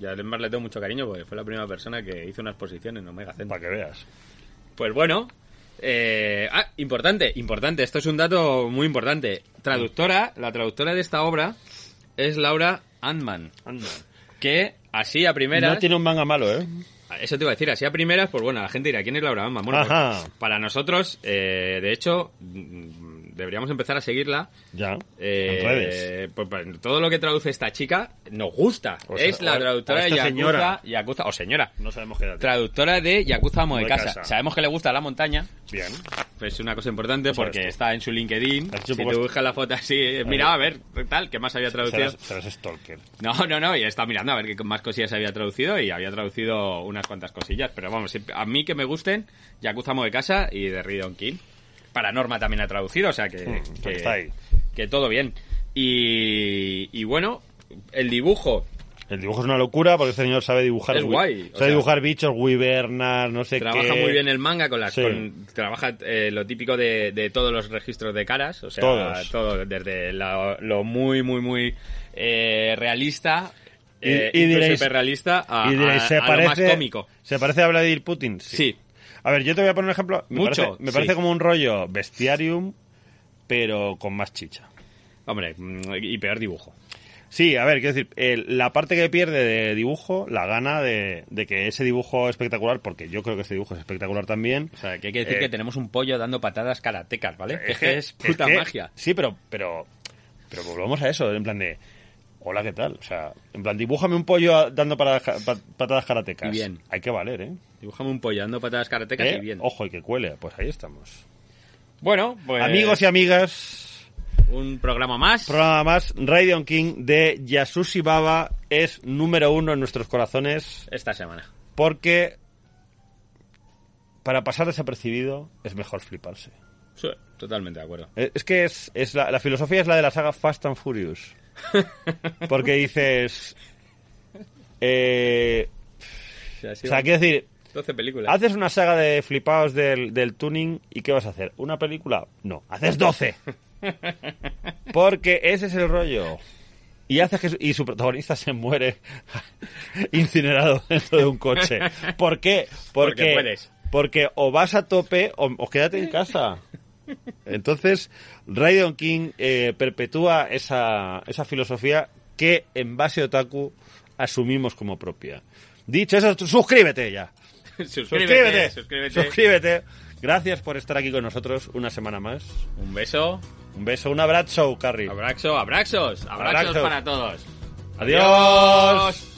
Y además le tengo mucho cariño porque fue la primera persona que hizo una exposición en Omega Centro. Para que veas. Pues bueno. eh, ah, importante, importante. Esto es un dato muy importante. Traductora, la traductora de esta obra es Laura Andman. Anda. Que así a primeras. No tiene un manga malo, ¿eh? Eso te iba a decir, así a primeras, pues bueno, la gente dirá, ¿quién es Laura Andman? Bueno, pues, para nosotros, eh, de hecho, mm, deberíamos empezar a seguirla Ya. Eh, en redes. pues, pues, todo lo que traduce esta chica nos gusta. O sea, es la o- traductora o de Yakuza, señora. Yakuza- o señora. No sabemos qué edad. Traductora de Yakuza Amo de casa. casa. Sabemos que le gusta la montaña. Bien. Es una cosa importante porque está en su LinkedIn. Si te buscas la foto así, eh, mira a ver, tal, ¿qué más había traducido? Serás, serás stalker. No, no, no, y está mirando a ver qué más cosillas había traducido y había traducido unas cuantas cosillas. Pero vamos, a mí que me gusten, Yakuza Amo de casa y de Ridon King. Para Norma también ha traducido, o sea que, Mm, que, está ahí. que todo bien. Y, y bueno, el dibujo, El dibujo es una locura porque este señor sabe dibujar. Es guay, o Sabe sea- dibujar bichos, wyvernas, no sé trabaja qué. muy bien el manga con las Sí. con- trabaja eh, lo típico de, de todos los registros de caras o sea Todos. todo desde la- lo muy muy muy eh, realista Y- eh, y diréis- hiperrealista a, y diréis, a- ¿se a lo más cómico ¿Se parece a Vladimir Putin? sí, A ver, yo te voy a poner un ejemplo. Me Mucho, parece, me parece sí. como un rollo bestiarium, pero con más chicha. hombre mm, y peor dibujo Sí, a ver, quiero decir, la parte que pierde de dibujo la gana de, de que ese dibujo espectacular, porque yo creo que ese dibujo es espectacular también. o sea que hay que decir Eh, que tenemos un pollo dando patadas karatecas vale es que es es puta que- magia Sí, pero, pero, pero volvamos a eso, en plan de, hola, ¿qué tal? O sea, en plan, dibújame un pollo dando para- pa- patadas karatecas. Bien. Hay que valer, ¿eh? Dibújame un pollo dando patadas karatecas ¿Eh? y bien Ojo, y que cuele, pues ahí estamos. bueno pues Amigos y amigas, un programa más programa más, Raiden King de Yasushi Baba es número uno en nuestros corazones esta semana porque para pasar desapercibido es mejor fliparse. Sí, totalmente de acuerdo Eh, Es que es, es la, la filosofía es la de la saga Fast and Furious. Porque dices... eh, o sea, quiero decir, 12 películas haces una saga de flipados del, del tuning y ¿qué vas a hacer? ¿Una película? No, haces 12. Porque ese es el rollo. Y haces que su, y su protagonista se muere incinerado dentro de un coche. ¿Por qué? Porque puedes. Porque o vas a tope o, o quédate en casa. Entonces, Raiden King eh, perpetúa esa, esa filosofía que en base otaku asumimos como propia. Dicho eso, suscríbete ya. suscríbete, Suscríbete. suscríbete. Suscríbete. Gracias por estar aquí con nosotros una semana más. Un beso, Un beso, un abrazo, Carrie. abrazo, abrazos, abrazos Abrazos. para todos. Adiós.